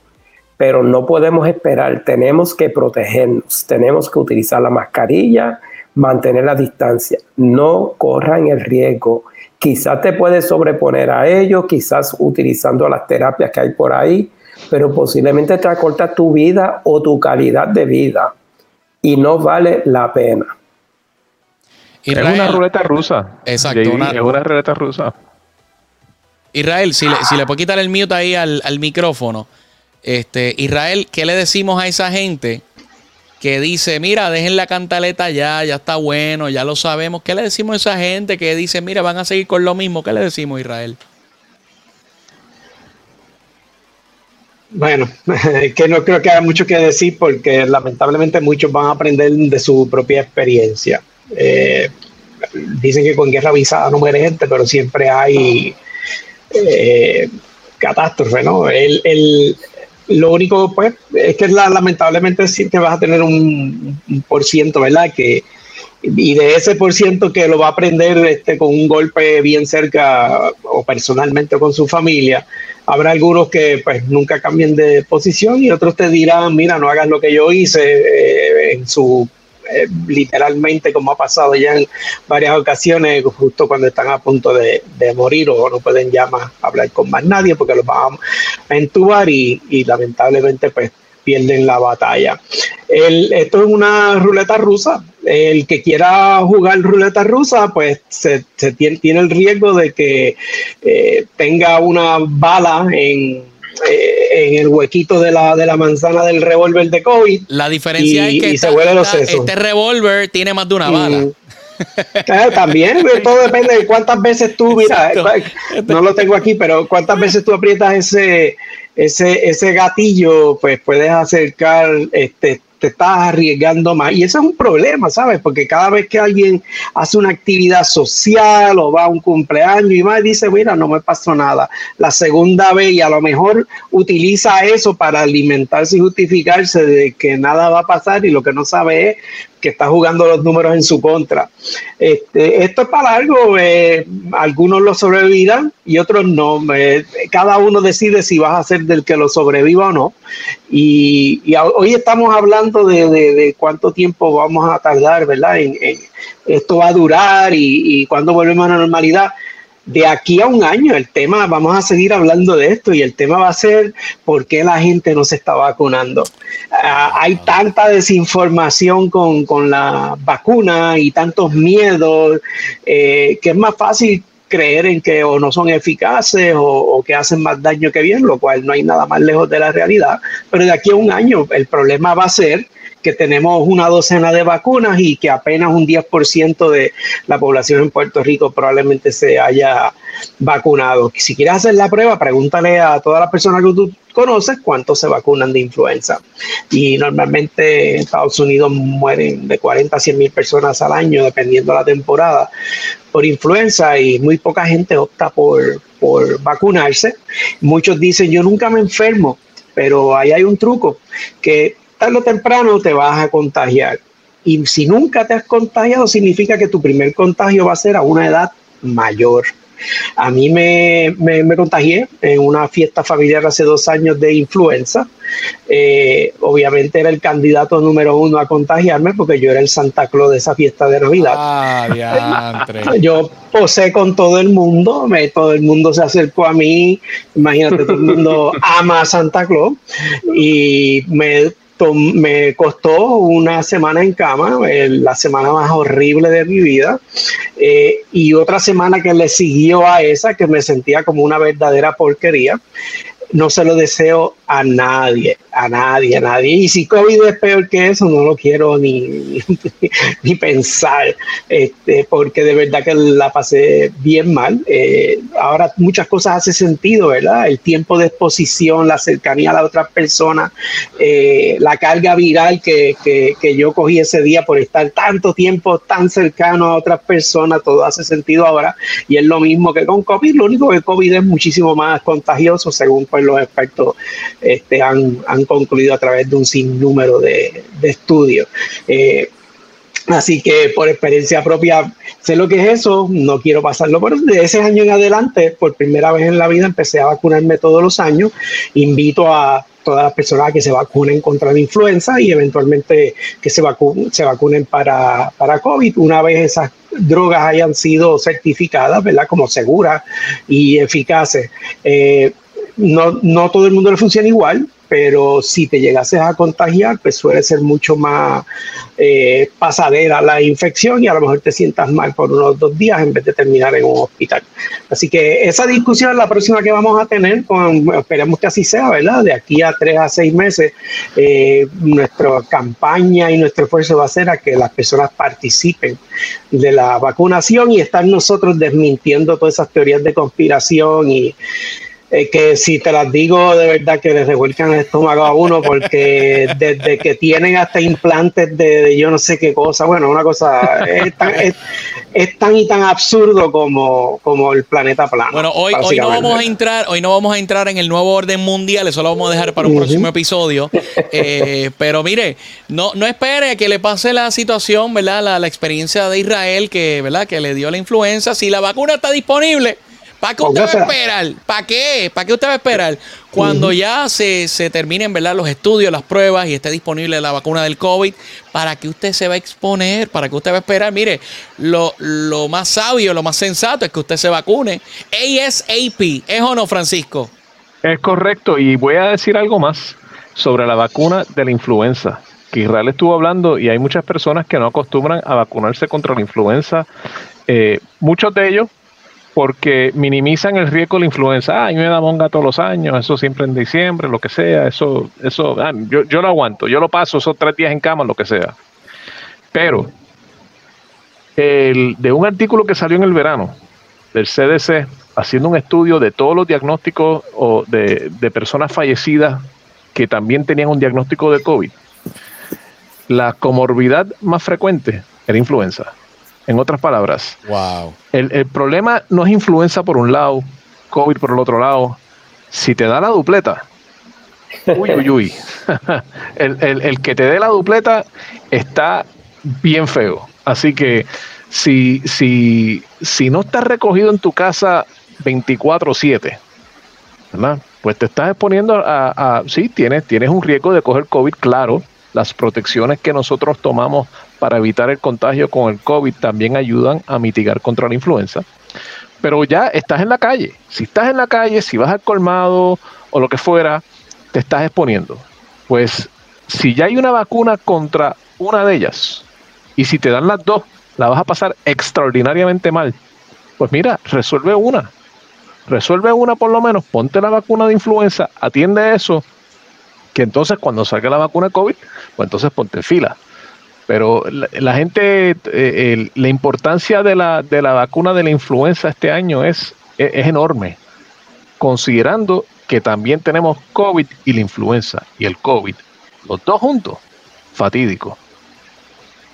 pero no podemos esperar, tenemos que protegernos, tenemos que utilizar la mascarilla, mantener la distancia, no corran el riesgo. Quizás te puedes sobreponer a ello, quizás utilizando las terapias que hay por ahí, pero posiblemente te acorta tu vida o tu calidad de vida y no vale la pena. es una ruleta rusa. Exacto. Una, es una ruleta rusa. Israel, si le, si le puedo quitar el mute ahí al, al micrófono. Este, Israel, ¿qué le decimos a esa gente que dice, mira, dejen la cantaleta ya, ya está bueno, ya lo sabemos? ¿Qué le decimos a esa gente que dice, mira, van a seguir con lo mismo? ¿Qué le decimos, Israel? Bueno, que no creo que haya mucho que decir porque lamentablemente muchos van a aprender de su propia experiencia. Eh, dicen que con guerra avisada no muere gente, pero siempre hay eh, catástrofe, ¿no? El, el, lo único, pues, es que la, lamentablemente sí vas a tener un, por ciento, ¿verdad? Que, y de ese por ciento que lo va a aprender este, con un golpe bien cerca o personalmente con su familia, habrá algunos que pues nunca cambien de posición y otros te dirán, mira, no hagas lo que yo hice eh, en su eh, literalmente como ha pasado ya en varias ocasiones, justo cuando están a punto de, morir o no pueden ya más hablar con más nadie porque los van a entubar y, lamentablemente pues pierden la batalla. esto es una ruleta rusa. El que quiera jugar ruleta rusa, pues se, tiene, el riesgo de que eh, tenga una bala en, eh, en el huequito de la, de la manzana del revólver de COVID. La diferencia es que este revólver tiene más de una bala. también, todo depende de cuántas veces tú, mira, no lo tengo aquí, pero cuántas veces tú aprietas ese, ese, ese gatillo, pues puedes acercar este, te estás arriesgando más. Y ese es un problema, ¿sabes? Porque cada vez que alguien hace una actividad social o va a un cumpleaños y más, dice, mira, no me pasó nada. La segunda vez y a lo mejor utiliza eso para alimentarse y justificarse de que nada va a pasar y lo que no sabe es que está jugando los números en su contra. Este, esto es para algo, eh, algunos lo sobrevivirán y otros no. Eh, cada uno decide si vas a ser del que lo sobreviva o no. Y, hoy estamos hablando de, cuánto tiempo vamos a tardar, ¿verdad? En, esto va a durar y, y cuándo volvemos a la normalidad de aquí a un año el tema, vamos a seguir hablando de esto y el tema va a ser por qué la gente no se está vacunando. Ah, hay tanta desinformación con, la vacuna y tantos miedos eh, que es más fácil creer en que o no son eficaces o, o, que hacen más daño que bien, lo cual no hay nada más lejos de la realidad. Pero de aquí a un año el problema va a ser que tenemos una docena de vacunas y que apenas un 10% de la población en Puerto Rico probablemente se haya vacunado. Si quieres hacer la prueba, pregúntale a todas las personas que tú conoces cuántos se vacunan de influenza. Y normalmente en Estados Unidos mueren de 40 a 100 mil personas al año, dependiendo de la temporada, por influenza y muy poca gente opta por, por vacunarse. Muchos dicen, yo nunca me enfermo, pero ahí hay un truco, que tarde o temprano te vas a contagiar. Y si nunca te has contagiado, significa que tu primer contagio va a ser a una edad mayor. A mí me, me, contagié en una fiesta familiar hace dos años de influenza. Eh, obviamente era el candidato número uno a contagiarme porque yo era el Santa Claus de esa fiesta de Navidad. Ah, yo posé con todo el mundo, me, todo el mundo se acercó a mí. Imagínate, todo el mundo ama a Santa Claus y me me costó una semana en cama, la semana más horrible de mi vida, eh, y otra semana que le siguió a esa, que me sentía como una verdadera porquería. No se lo deseo a nadie, a nadie, a nadie. Y si COVID es peor que eso, no lo quiero ni, ni, pensar, este, porque de verdad que la pasé bien mal. Eh, ahora muchas cosas hacen sentido, ¿verdad? El tiempo de exposición, la cercanía a la otra persona, eh, la carga viral que, que, que, yo cogí ese día por estar tanto tiempo tan cercano a otras personas, todo hace sentido ahora. Y es lo mismo que con COVID, lo único que COVID es muchísimo más contagioso, según pues, los expertos este, han, concluido a través de un sinnúmero de, estudios. Eh, así que por experiencia propia sé lo que es eso, no quiero pasarlo por de ese año en adelante, por primera vez en la vida empecé a vacunarme todos los años. Invito a todas las personas que se vacunen contra la influenza y eventualmente que se, vacunen para, para COVID una vez esas drogas hayan sido certificadas, ¿verdad? Como seguras y eficaces. Eh, no, no todo el mundo le funciona igual, pero si te llegases a contagiar, pues suele ser mucho más eh, pasadera la infección y a lo mejor te sientas mal por unos dos días en vez de terminar en un hospital. Así que esa discusión es la próxima que vamos a tener, con, esperemos que así sea, ¿verdad? De aquí a tres a seis meses, eh, nuestra campaña y nuestro esfuerzo va a ser a que las personas participen de la vacunación y estar nosotros desmintiendo todas esas teorías de conspiración y eh, que si te las digo de verdad que les revuelcan el estómago a uno porque desde que tienen hasta implantes de, yo no sé qué cosa, bueno, una cosa es tan, y tan absurdo como, como el planeta plano. Bueno, hoy, hoy no vamos a entrar, hoy no vamos a entrar en el nuevo orden mundial, eso lo vamos a dejar para un próximo episodio. Eh, pero mire, no, no espere que le pase la situación, ¿verdad? La, la experiencia de Israel que, ¿verdad? Que le dio la influenza. Si la vacuna está disponible ¿Para qué usted va a esperar? ¿Para qué? ¿Para qué usted va a esperar? Cuando ya se, se, terminen ¿verdad? los estudios, las pruebas y esté disponible la vacuna del COVID, ¿para qué usted se va a exponer? ¿Para qué usted va a esperar? Mire, lo, lo más sabio, lo más sensato es que usted se vacune. ASAP, ¿es o no, Francisco? Es correcto. Y voy a decir algo más sobre la vacuna de la influenza que Israel estuvo hablando y hay muchas personas que no acostumbran a vacunarse contra la influenza. Eh, muchos de ellos porque minimizan el riesgo de la influenza. Ah, a mí me da monga todos los años, eso siempre en diciembre, lo que sea, eso, eso, ah, yo, yo lo aguanto, yo lo paso esos tres días en cama, lo que sea. Pero, el, de un artículo que salió en el verano del CDC, haciendo un estudio de todos los diagnósticos o de, de personas fallecidas que también tenían un diagnóstico de COVID, la comorbidad más frecuente era influenza. En otras palabras, wow. el, problema no es influenza por un lado, COVID por el otro lado. Si te da la dupleta, uy, uy, uy. el, que te dé la dupleta está bien feo. Así que si, si, si no estás recogido en tu casa 24-7, ¿verdad? Pues te estás exponiendo a, a, sí, tienes, tienes un riesgo de coger COVID, claro, las protecciones que nosotros tomamos para evitar el contagio con el COVID también ayudan a mitigar contra la influenza. Pero ya estás en la calle. Si estás en la calle, si vas al colmado o lo que fuera, te estás exponiendo. Pues si ya hay una vacuna contra una de ellas y si te dan las dos, la vas a pasar extraordinariamente mal. Pues mira, resuelve una. Resuelve una por lo menos, ponte la vacuna de influenza, atiende eso que entonces cuando salga la vacuna COVID, pues entonces ponte fila. Pero la, gente, eh, la importancia de la, de la vacuna de la influenza este año es, es, enorme, considerando que también tenemos COVID y la influenza y el COVID, los dos juntos, fatídico.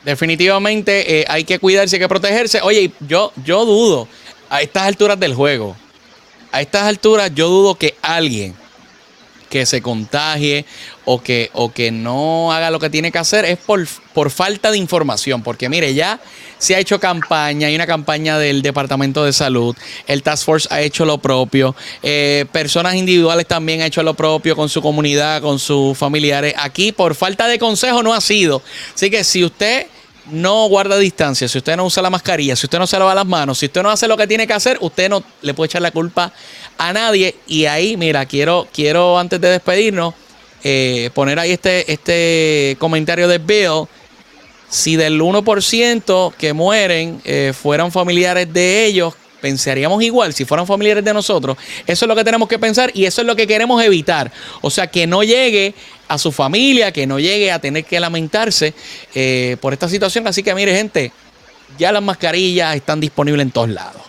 Definitivamente eh, hay que cuidarse, hay que protegerse. Oye, yo, yo dudo, a estas alturas del juego, a estas alturas yo dudo que alguien que se contagie o que, o que no haga lo que tiene que hacer es por, por falta de información. Porque mire, ya se ha hecho campaña, hay una campaña del Departamento de Salud, el Task Force ha hecho lo propio, eh, personas individuales también han hecho lo propio con su comunidad, con sus familiares. Aquí por falta de consejo no ha sido. Así que si usted no guarda distancia, si usted no usa la mascarilla, si usted no se lava las manos, si usted no hace lo que tiene que hacer, usted no le puede echar la culpa a nadie. Y ahí, mira, quiero, quiero antes de despedirnos, eh, poner ahí este, este comentario de Bill. Si del 1% que mueren eh, fueran familiares de ellos, pensaríamos igual si fueran familiares de nosotros. Eso es lo que tenemos que pensar y eso es lo que queremos evitar. O sea, que no llegue a su familia, que no llegue a tener que lamentarse eh, por esta situación. Así que mire gente, ya las mascarillas están disponibles en todos lados.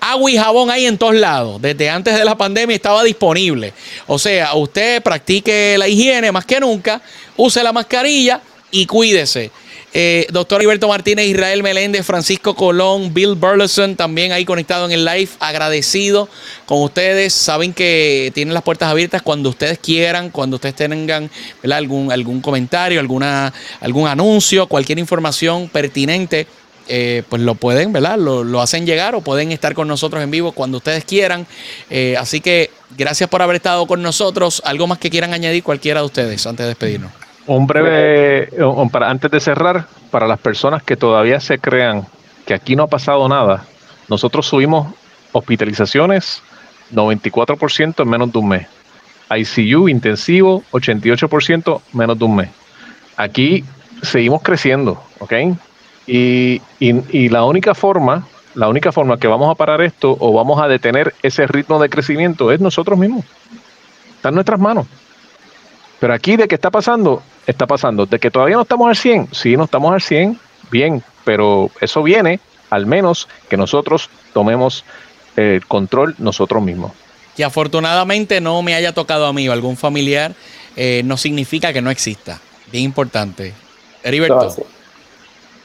Agua y jabón hay en todos lados. Desde antes de la pandemia estaba disponible. O sea, usted practique la higiene más que nunca, use la mascarilla y cuídese. Eh, doctor Alberto Martínez, Israel Meléndez, Francisco Colón, Bill Burleson, también ahí conectado en el live. Agradecido con ustedes. Saben que tienen las puertas abiertas cuando ustedes quieran, cuando ustedes tengan Algún, algún comentario, alguna, algún anuncio, cualquier información pertinente. Eh, pues lo pueden, ¿verdad? Lo, hacen llegar o pueden estar con nosotros en vivo cuando ustedes quieran. Eh, así que gracias por haber estado con nosotros. ¿Algo más que quieran añadir cualquiera de ustedes antes de despedirnos? Un breve, para, antes de cerrar, para las personas que todavía se crean que aquí no ha pasado nada, nosotros subimos hospitalizaciones 94% en menos de un mes. ICU intensivo 88% menos de un mes. Aquí seguimos creciendo, ¿ok? Y, y, la única forma, la única forma que vamos a parar esto o vamos a detener ese ritmo de crecimiento es nosotros mismos. Está en nuestras manos. Pero aquí de qué está pasando, está pasando. De que todavía no estamos al 100, sí, no estamos al 100, bien, pero eso viene al menos que nosotros tomemos el control nosotros mismos. Que afortunadamente no me haya tocado a mí o algún familiar, eh, no significa que no exista. Bien importante. Heriberto.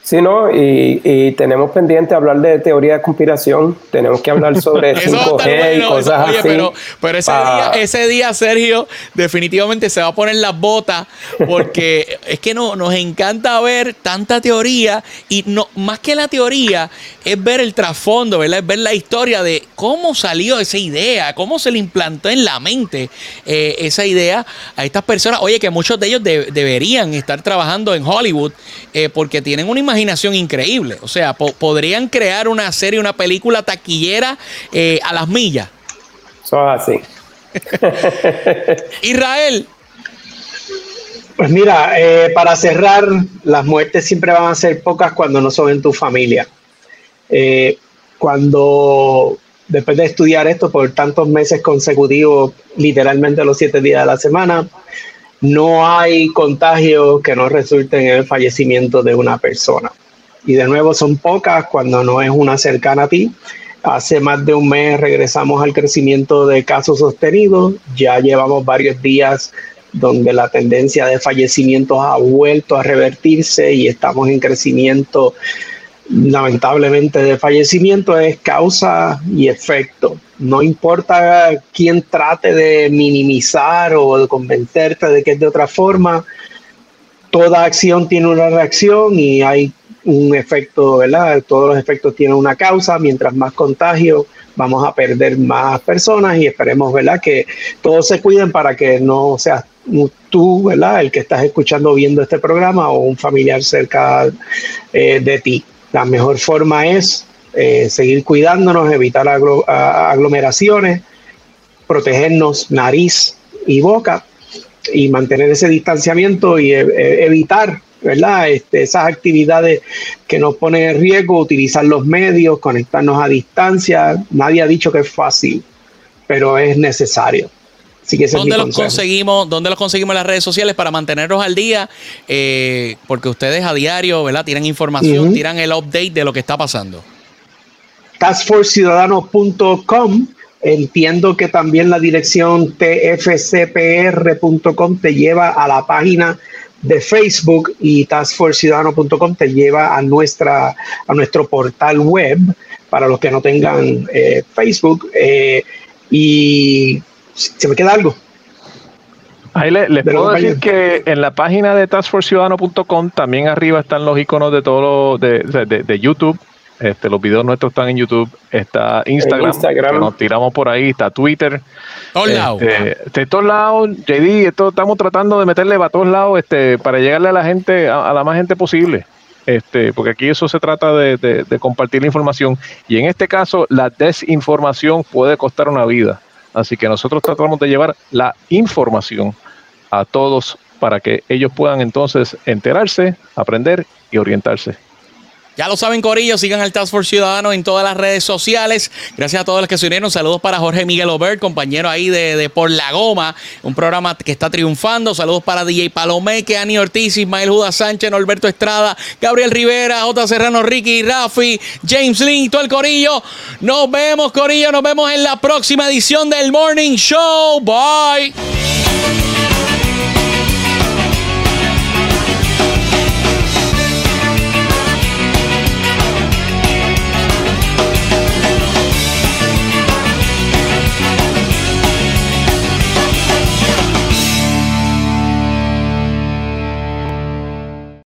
Sí, ¿no? Y, tenemos pendiente hablar de teoría de conspiración. Tenemos que hablar sobre 5G y cosas así. Pero, pero ese, día, ese día, Sergio, definitivamente se va a poner las botas porque es que no, nos encanta ver tanta teoría y no más que la teoría es ver el trasfondo, ¿verdad? Es ver la historia de cómo salió esa idea, cómo se le implantó en la mente eh, esa idea a estas personas. Oye, que muchos de ellos deberían estar trabajando en Hollywood eh, porque tienen una imaginación increíble. O sea, podrían crear una serie, una película taquillera eh, a las millas. Son así. Israel. Pues mira, eh, para cerrar, las muertes siempre van a ser pocas cuando no son en tu familia. Eh, cuando después de estudiar esto por tantos meses consecutivos, literalmente los siete días de la semana, no hay contagios que no resulten en el fallecimiento de una persona. Y de nuevo son pocas cuando no es una cercana a ti. Hace más de un mes regresamos al crecimiento de casos sostenidos. Ya llevamos varios días donde la tendencia de fallecimientos ha vuelto a revertirse y estamos en crecimiento lamentablemente de fallecimiento es causa y efecto. No importa quién trate de minimizar o de convencerte de que es de otra forma, toda acción tiene una reacción y hay un efecto, ¿verdad? Todos los efectos tienen una causa. Mientras más contagio, vamos a perder más personas y esperemos, ¿verdad? Que todos se cuiden para que no seas tú, ¿verdad? El que estás escuchando, viendo este programa o un familiar cerca eh, de ti. La mejor forma es eh, seguir cuidándonos, evitar aglomeraciones, protegernos nariz y boca y mantener ese distanciamiento y e, e, evitar ¿verdad? Este, esas actividades que nos ponen en riesgo, utilizar los medios, conectarnos a distancia. Nadie ha dicho que es fácil, pero es necesario. ¿Dónde los conseguimos? ¿Dónde los conseguimos en las redes sociales para mantenernos al día? Eh, porque ustedes a diario, ¿verdad? Tiran información, tiran el update de lo que está pasando. Taskforceciudadano.com. Entiendo que también la dirección tfcpr.com te lleva a la página de Facebook y taskforceciudadano.com te lleva a nuestra a nuestro portal web para los que no tengan eh, Facebook eh, y se me queda algo. Ahí les puedo decir que en la página de taskforciudadano.com también arriba están los iconos de todo de, de, YouTube. Este, los videos nuestros están en YouTube, está Instagram, nos tiramos por ahí, está Twitter. Todos este, lados. De todos lados, JD, esto estamos tratando de meterle a todos lados este, para llegarle a la gente, a, la más gente posible. Este, porque aquí eso se trata de, de, compartir la información y en este caso la desinformación puede costar una vida. Así que nosotros tratamos de llevar la información a todos para que ellos puedan entonces enterarse, aprender y orientarse. Ya lo saben, Corillo, sigan al Task Force Ciudadano en todas las redes sociales. Gracias a todos los que se unieron. Saludos para Jorge Miguel Obert, compañero ahí de, Por la Goma, un programa que está triunfando. Saludos para DJ Palomeque, Ani Ortiz, Ismael Judas Sánchez, Norberto Estrada, Gabriel Rivera, J. Serrano, Ricky, Rafi, James Link, todo el Corillo. Nos vemos, Corillo. Nos vemos en la próxima edición del Morning Show. Bye.